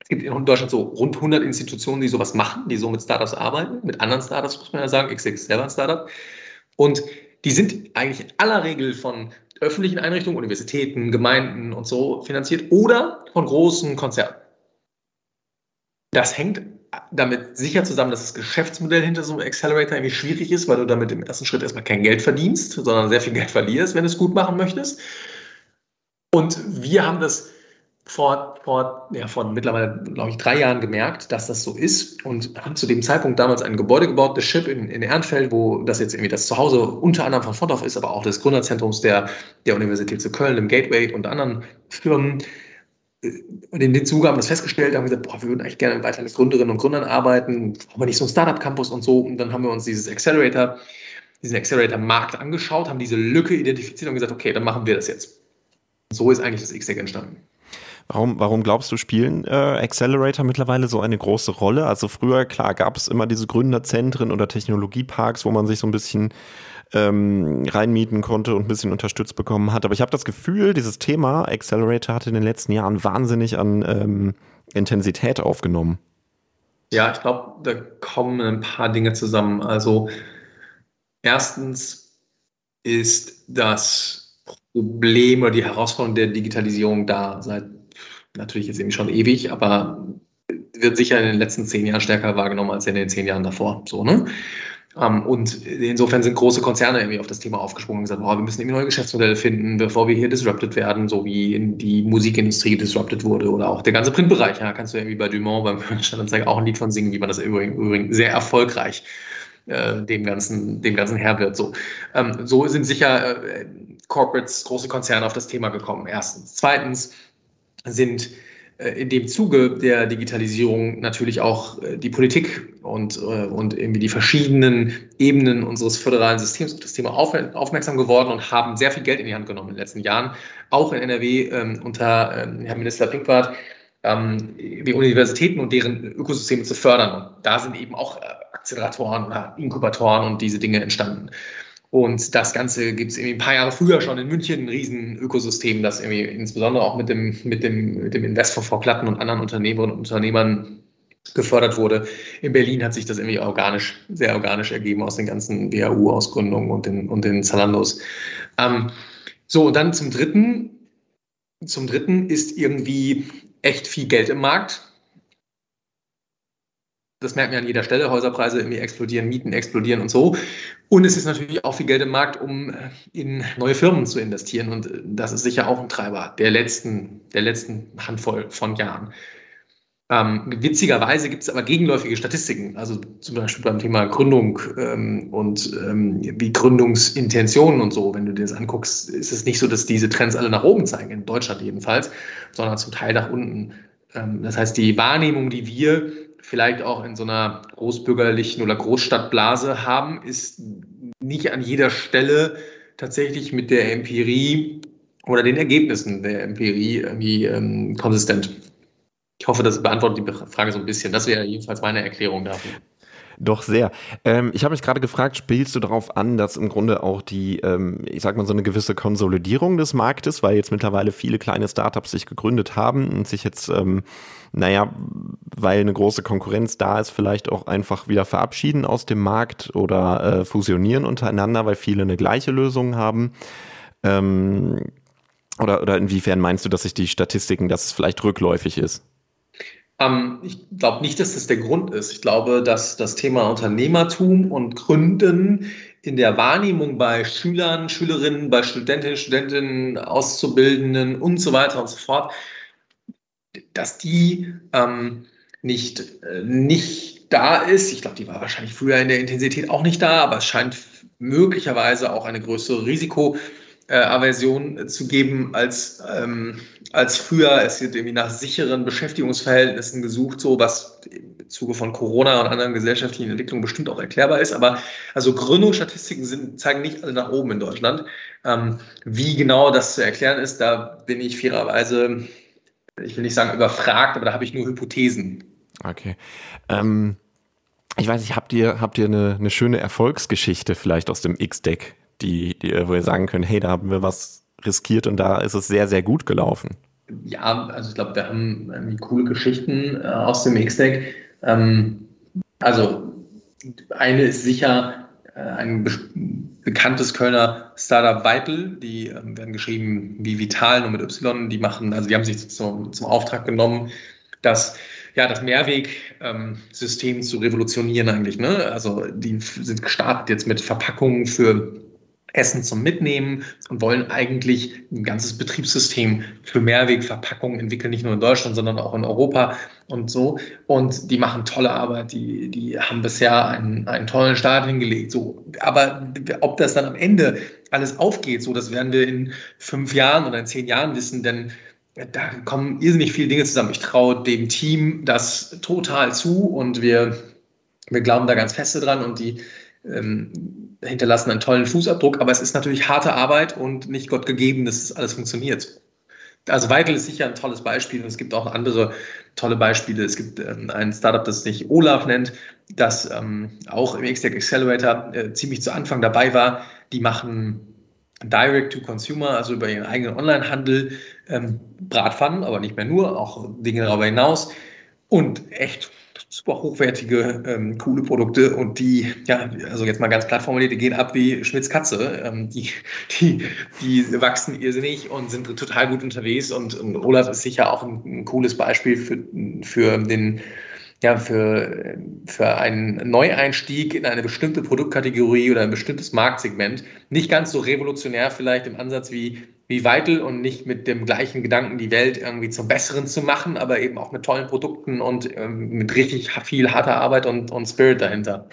es gibt in Deutschland so rund 100 Institutionen, die sowas machen, die so mit Startups arbeiten, mit anderen Startups muss man ja sagen. XDeck ist selber ein Startup. Und die sind eigentlich in aller Regel von öffentlichen Einrichtungen, Universitäten, Gemeinden und so finanziert oder von großen Konzernen. Das hängt damit sicher zusammen, dass das Geschäftsmodell hinter so einem Accelerator irgendwie schwierig ist, weil du damit im ersten Schritt erstmal kein Geld verdienst, sondern sehr viel Geld verlierst, wenn du es gut machen möchtest. Und wir haben das vor, vor, ja, vor mittlerweile, glaube ich, drei Jahren gemerkt, dass das so ist und haben zu dem Zeitpunkt damals ein Gebäude gebaut, das Ship in, in Ehrenfeld, wo das jetzt irgendwie das Zuhause unter anderem von Fondorf ist, aber auch des Gründerzentrums der, der Universität zu Köln, im Gateway und anderen Firmen. Und in dem Zuge haben wir das festgestellt, haben gesagt, boah, wir würden eigentlich gerne weiter mit Gründerinnen und Gründern arbeiten, aber nicht so ein Startup-Campus und so. Und dann haben wir uns dieses Accelerator, diesen Accelerator-Markt angeschaut, haben diese Lücke identifiziert und gesagt, okay, dann machen wir das jetzt. So ist eigentlich das XTEC entstanden. Warum, warum glaubst du, spielen äh, Accelerator mittlerweile so eine große Rolle? Also früher, klar, gab es immer diese Gründerzentren oder Technologieparks, wo man sich so ein bisschen ähm, reinmieten konnte und ein bisschen unterstützt bekommen hat. Aber ich habe das Gefühl, dieses Thema Accelerator hat in den letzten Jahren wahnsinnig an ähm, Intensität aufgenommen. Ja, ich glaube, da kommen ein paar Dinge zusammen. Also erstens ist das Problem oder die Herausforderung der Digitalisierung da seit natürlich jetzt eben schon ewig, aber wird sicher in den letzten zehn Jahren stärker wahrgenommen als in den zehn Jahren davor. So, ne? Um, und insofern sind große Konzerne irgendwie auf das Thema aufgesprungen und gesagt, oh, wir müssen irgendwie neue Geschäftsmodelle finden, bevor wir hier disrupted werden, so wie in die Musikindustrie disrupted wurde oder auch der ganze Printbereich. Ja, kannst du irgendwie bei Dumont beim Standanzeiger auch ein Lied von singen, wie man das übrigens sehr erfolgreich äh, dem ganzen dem ganzen Herr wird. So, ähm, so sind sicher äh, Corporates, große Konzerne auf das Thema gekommen. Erstens, zweitens sind in dem Zuge der Digitalisierung natürlich auch äh, die Politik und, äh, und irgendwie die verschiedenen Ebenen unseres föderalen Systems auf das Thema aufmerksam geworden und haben sehr viel Geld in die Hand genommen in den letzten Jahren, auch in NRW ähm, unter ähm, Herrn Minister Pinkwart, ähm, die Universitäten und deren Ökosysteme zu fördern. Und da sind eben auch Acceleratoren oder Inkubatoren und diese Dinge entstanden. Und das Ganze gibt es ein paar Jahre früher schon in München, ein riesen Ökosystem, das irgendwie insbesondere auch mit dem, mit dem, mit dem Investor vor Platten und anderen Unternehmerinnen und Unternehmern gefördert wurde. In Berlin hat sich das irgendwie organisch, sehr organisch ergeben aus den ganzen WHU-Ausgründungen und den, und den Zalandos. Ähm, so, und dann zum dritten. Zum dritten ist irgendwie echt viel Geld im Markt das merken wir an jeder Stelle, Häuserpreise irgendwie explodieren, Mieten explodieren und so. Und es ist natürlich auch viel Geld im Markt, um äh, in neue Firmen zu investieren. Und äh, das ist sicher auch ein Treiber der letzten, der letzten Handvoll von Jahren. Ähm, witzigerweise gibt es aber gegenläufige Statistiken, also zum Beispiel beim Thema Gründung ähm, und ähm, wie Gründungsintentionen und so. Wenn du dir das anguckst, ist es nicht so, dass diese Trends alle nach oben zeigen, in Deutschland jedenfalls, sondern zum Teil nach unten. Ähm, das heißt, die Wahrnehmung, die wir vielleicht auch in so einer großbürgerlichen oder Großstadtblase haben, ist nicht an jeder Stelle tatsächlich mit der Empirie oder den Ergebnissen der Empirie irgendwie ähm, konsistent. Ich hoffe, das beantwortet die Frage so ein bisschen. Das wäre jedenfalls meine Erklärung dafür. Doch sehr. Ähm, ich habe mich gerade gefragt, spielst du darauf an, dass im Grunde auch die, ähm, ich sag mal, so eine gewisse Konsolidierung des Marktes, weil jetzt mittlerweile viele kleine Startups sich gegründet haben und sich jetzt, ähm, naja, weil eine große Konkurrenz da ist, vielleicht auch einfach wieder verabschieden aus dem Markt oder äh, fusionieren untereinander, weil viele eine gleiche Lösung haben. Ähm, oder, oder inwiefern meinst du, dass sich die Statistiken, dass es vielleicht rückläufig ist? Ähm, ich glaube nicht, dass das der Grund ist. Ich glaube, dass das Thema Unternehmertum und Gründen in der Wahrnehmung bei Schülern, Schülerinnen, bei Studentinnen, Studentinnen, Auszubildenden und so weiter und so fort, dass die ähm, nicht, äh, nicht da ist. Ich glaube, die war wahrscheinlich früher in der Intensität auch nicht da, aber es scheint möglicherweise auch eine größere Risiko äh, zu geben als, ähm, als früher. Es wird irgendwie nach sicheren Beschäftigungsverhältnissen gesucht, so was im Zuge von Corona und anderen gesellschaftlichen Entwicklungen bestimmt auch erklärbar ist. Aber also Gründungsstatistiken sind, zeigen nicht alle nach oben in Deutschland. Ähm, wie genau das zu erklären ist, da bin ich fairerweise, ich will nicht sagen überfragt, aber da habe ich nur Hypothesen. Okay. Ähm, ich weiß nicht, habt ihr, habt ihr eine, eine schöne Erfolgsgeschichte vielleicht aus dem X-Deck? die, die, wo ihr sagen könnt, hey, da haben wir was riskiert und da ist es sehr, sehr gut gelaufen? Ja, also ich glaube, wir haben irgendwie coole Geschichten äh, aus dem X-Deck. Ähm, also eine ist sicher äh, ein bekanntes Kölner Startup Vital, die ähm, werden geschrieben wie Vital, nur mit Y, die machen, also die haben sich zum, zum Auftrag genommen, das ja, das Mehrwegsystem ähm, zu revolutionieren eigentlich. Ne? Also die sind gestartet jetzt mit Verpackungen für Essen zum Mitnehmen und wollen eigentlich ein ganzes Betriebssystem für Mehrwegverpackungen entwickeln, nicht nur in Deutschland, sondern auch in Europa und so. Und die machen tolle Arbeit, die, die haben bisher einen, einen tollen Start hingelegt. So. Aber ob das dann am Ende alles aufgeht, so, das werden wir in fünf Jahren oder in zehn Jahren wissen, denn da kommen irrsinnig viele Dinge zusammen. Ich traue dem Team das total zu und wir, wir glauben da ganz feste dran und die ähm, hinterlassen einen tollen Fußabdruck, aber es ist natürlich harte Arbeit und nicht Gott gegeben, dass das alles funktioniert. Also Weitel ist sicher ein tolles Beispiel und es gibt auch andere tolle Beispiele. Es gibt ähm, ein Startup, das sich Olaf nennt, das ähm, auch im XTech Accelerator äh, ziemlich zu Anfang dabei war. Die machen Direct to Consumer, also über ihren eigenen Onlinehandel, ähm, Bratpfannen, aber nicht mehr nur, auch Dinge darüber hinaus. Und echt super hochwertige, ähm, coole Produkte und die, ja, also jetzt mal ganz platt formuliert, die gehen ab wie Schmitz Katze. Ähm, die, die, die wachsen irrsinnig und sind total gut unterwegs und, und Olaf ist sicher auch ein, ein cooles Beispiel für, für den ja, für, für einen Neueinstieg in eine bestimmte Produktkategorie oder ein bestimmtes Marktsegment. Nicht ganz so revolutionär vielleicht im Ansatz wie wie Weitel und nicht mit dem gleichen Gedanken, die Welt irgendwie zum Besseren zu machen, aber eben auch mit tollen Produkten und ähm, mit richtig viel harter Arbeit und, und Spirit dahinter.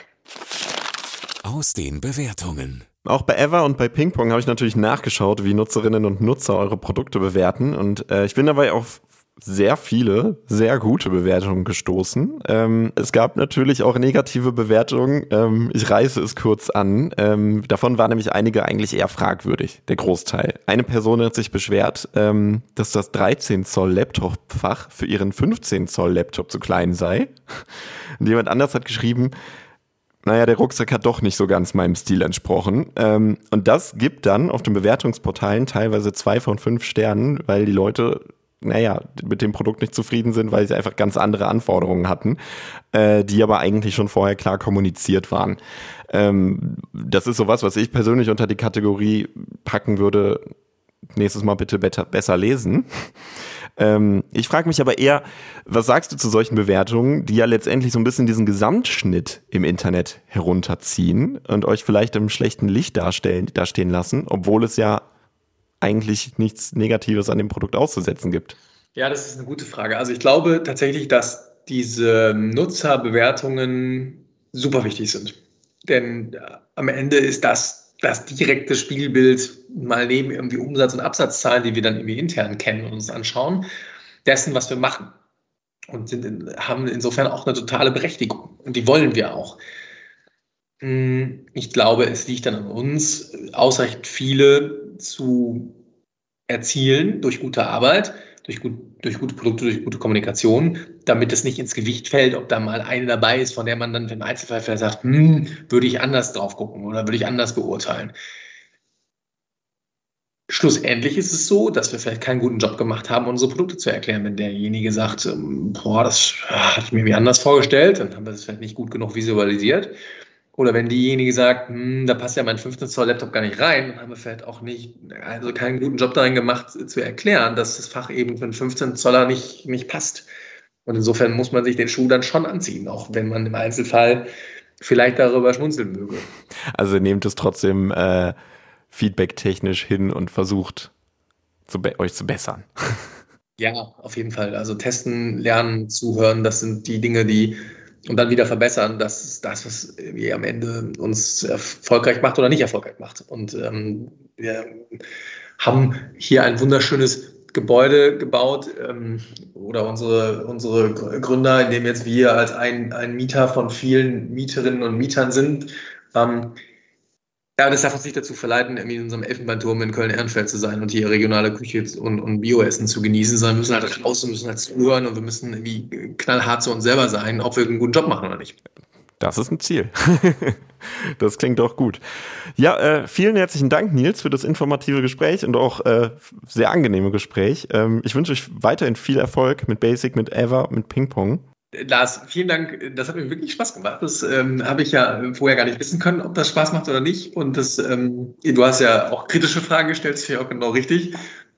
Aus den Bewertungen. Auch bei Ever und bei Pingpong habe ich natürlich nachgeschaut, wie Nutzerinnen und Nutzer eure Produkte bewerten. Und äh, ich bin dabei auf sehr viele, sehr gute Bewertungen gestoßen. Ähm, es gab natürlich auch negative Bewertungen. Ähm, ich reiße es kurz an. Ähm, davon waren nämlich einige eigentlich eher fragwürdig, der Großteil. Eine Person hat sich beschwert, ähm, dass das 13 Zoll Laptopfach für ihren 15 Zoll Laptop zu klein sei. Und jemand anders hat geschrieben, naja, der Rucksack hat doch nicht so ganz meinem Stil entsprochen. Ähm, und das gibt dann auf den Bewertungsportalen teilweise zwei von fünf Sternen, weil die Leute naja, mit dem Produkt nicht zufrieden sind, weil sie einfach ganz andere Anforderungen hatten, äh, die aber eigentlich schon vorher klar kommuniziert waren. Ähm, das ist sowas, was ich persönlich unter die Kategorie packen würde, nächstes Mal bitte besser lesen. Ähm, ich frage mich aber eher, was sagst du zu solchen Bewertungen, die ja letztendlich so ein bisschen diesen Gesamtschnitt im Internet herunterziehen und euch vielleicht im schlechten Licht darstellen, dastehen lassen, obwohl es ja eigentlich nichts Negatives an dem Produkt auszusetzen gibt? Ja, das ist eine gute Frage. Also ich glaube tatsächlich, dass diese Nutzerbewertungen super wichtig sind. Denn äh, am Ende ist das das direkte Spiegelbild mal neben irgendwie Umsatz- und Absatzzahlen, die wir dann irgendwie intern kennen und uns anschauen, dessen, was wir machen. Und sind, haben insofern auch eine totale Berechtigung. Und die wollen wir auch. Hm, ich glaube, es liegt dann an uns, ausreichend viele zu erzielen durch gute Arbeit, durch, gut, durch gute Produkte, durch gute Kommunikation, damit es nicht ins Gewicht fällt, ob da mal eine dabei ist, von der man dann im Einzelfall vielleicht sagt, hm, würde ich anders drauf gucken oder würde ich anders beurteilen. Schlussendlich ist es so, dass wir vielleicht keinen guten Job gemacht haben, unsere Produkte zu erklären. Wenn derjenige sagt, ähm, boah, das hatte ich mir wie anders vorgestellt, dann haben wir das vielleicht nicht gut genug visualisiert. Oder wenn diejenige sagt, hm, da passt ja mein 15 Zoll Laptop gar nicht rein, dann haben wir vielleicht auch nicht, also keinen guten Job darin gemacht, zu erklären, dass das Fach eben für einen 15 Zoller nicht, nicht passt. Und insofern muss man sich den Schuh dann schon anziehen, auch wenn man im Einzelfall vielleicht darüber schmunzeln möge. Also nehmt es trotzdem äh, feedback-technisch hin und versucht zu euch zu bessern. Ja, auf jeden Fall. Also testen, lernen, zuhören, das sind die Dinge, die und dann wieder verbessern, das ist das, was wir am Ende uns erfolgreich macht oder nicht erfolgreich macht. Und ähm, wir haben hier ein wunderschönes Gebäude gebaut ähm, oder unsere, unsere Gründer, in dem jetzt wir als ein, ein Mieter von vielen Mieterinnen und Mietern sind, ähm, ja, das darf uns nicht dazu verleiten, irgendwie in unserem Elfenbeinturm in Köln-Ehrenfeld zu sein und hier regionale Küche und, und Bioessen zu genießen, sondern wir müssen halt raus und müssen halt zuhören und wir müssen irgendwie knallhart zu uns selber sein, ob wir einen guten Job machen oder nicht. Das ist ein Ziel. das klingt doch gut. Ja, äh, vielen herzlichen Dank, Nils, für das informative Gespräch und auch äh, sehr angenehme Gespräch. Ähm, ich wünsche euch weiterhin viel Erfolg mit Basic, mit Ever, mit Ping Pong. Lars, vielen Dank. Das hat mir wirklich Spaß gemacht. Das ähm, habe ich ja vorher gar nicht wissen können, ob das Spaß macht oder nicht. Und das, ähm, du hast ja auch kritische Fragen gestellt, das finde ich auch genau richtig.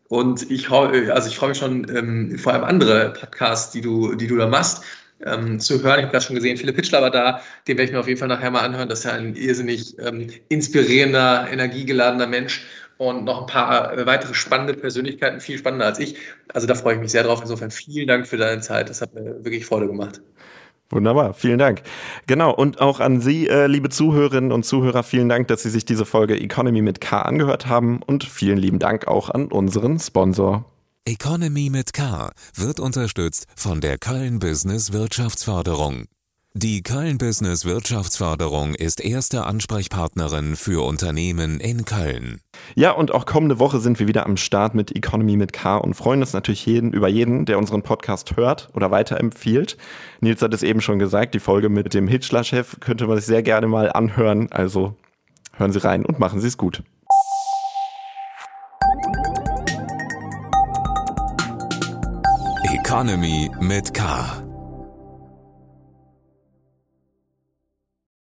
Und ich, also ich freue mich schon, ähm, vor allem andere Podcasts, die du, die du da machst, ähm, zu hören. Ich habe gerade schon gesehen, Philipp Pitschler war da. Den werde ich mir auf jeden Fall nachher mal anhören. Das ist ja ein irrsinnig ähm, inspirierender, energiegeladener Mensch und noch ein paar äh, weitere spannende Persönlichkeiten, viel spannender als ich. Also da freue ich mich sehr drauf. Insofern vielen Dank für deine Zeit. Das hat mir wirklich Freude gemacht. Wunderbar, vielen Dank. Genau, und auch an Sie, äh, liebe Zuhörerinnen und Zuhörer, vielen Dank, dass Sie sich diese Folge Economy mit K angehört haben und vielen lieben Dank auch an unseren Sponsor. Economy mit K wird unterstützt von der Köln Business Wirtschaftsförderung. Die Köln Business Wirtschaftsförderung ist erste Ansprechpartnerin für Unternehmen in Köln. Ja, und auch kommende Woche sind wir wieder am Start mit Economy mit K und freuen uns natürlich jeden, über jeden, der unseren Podcast hört oder weiterempfiehlt. Nils hat es eben schon gesagt, die Folge mit dem Hitchler-Chef könnte man sich sehr gerne mal anhören. Also hören Sie rein und machen Sie es gut. Economy mit K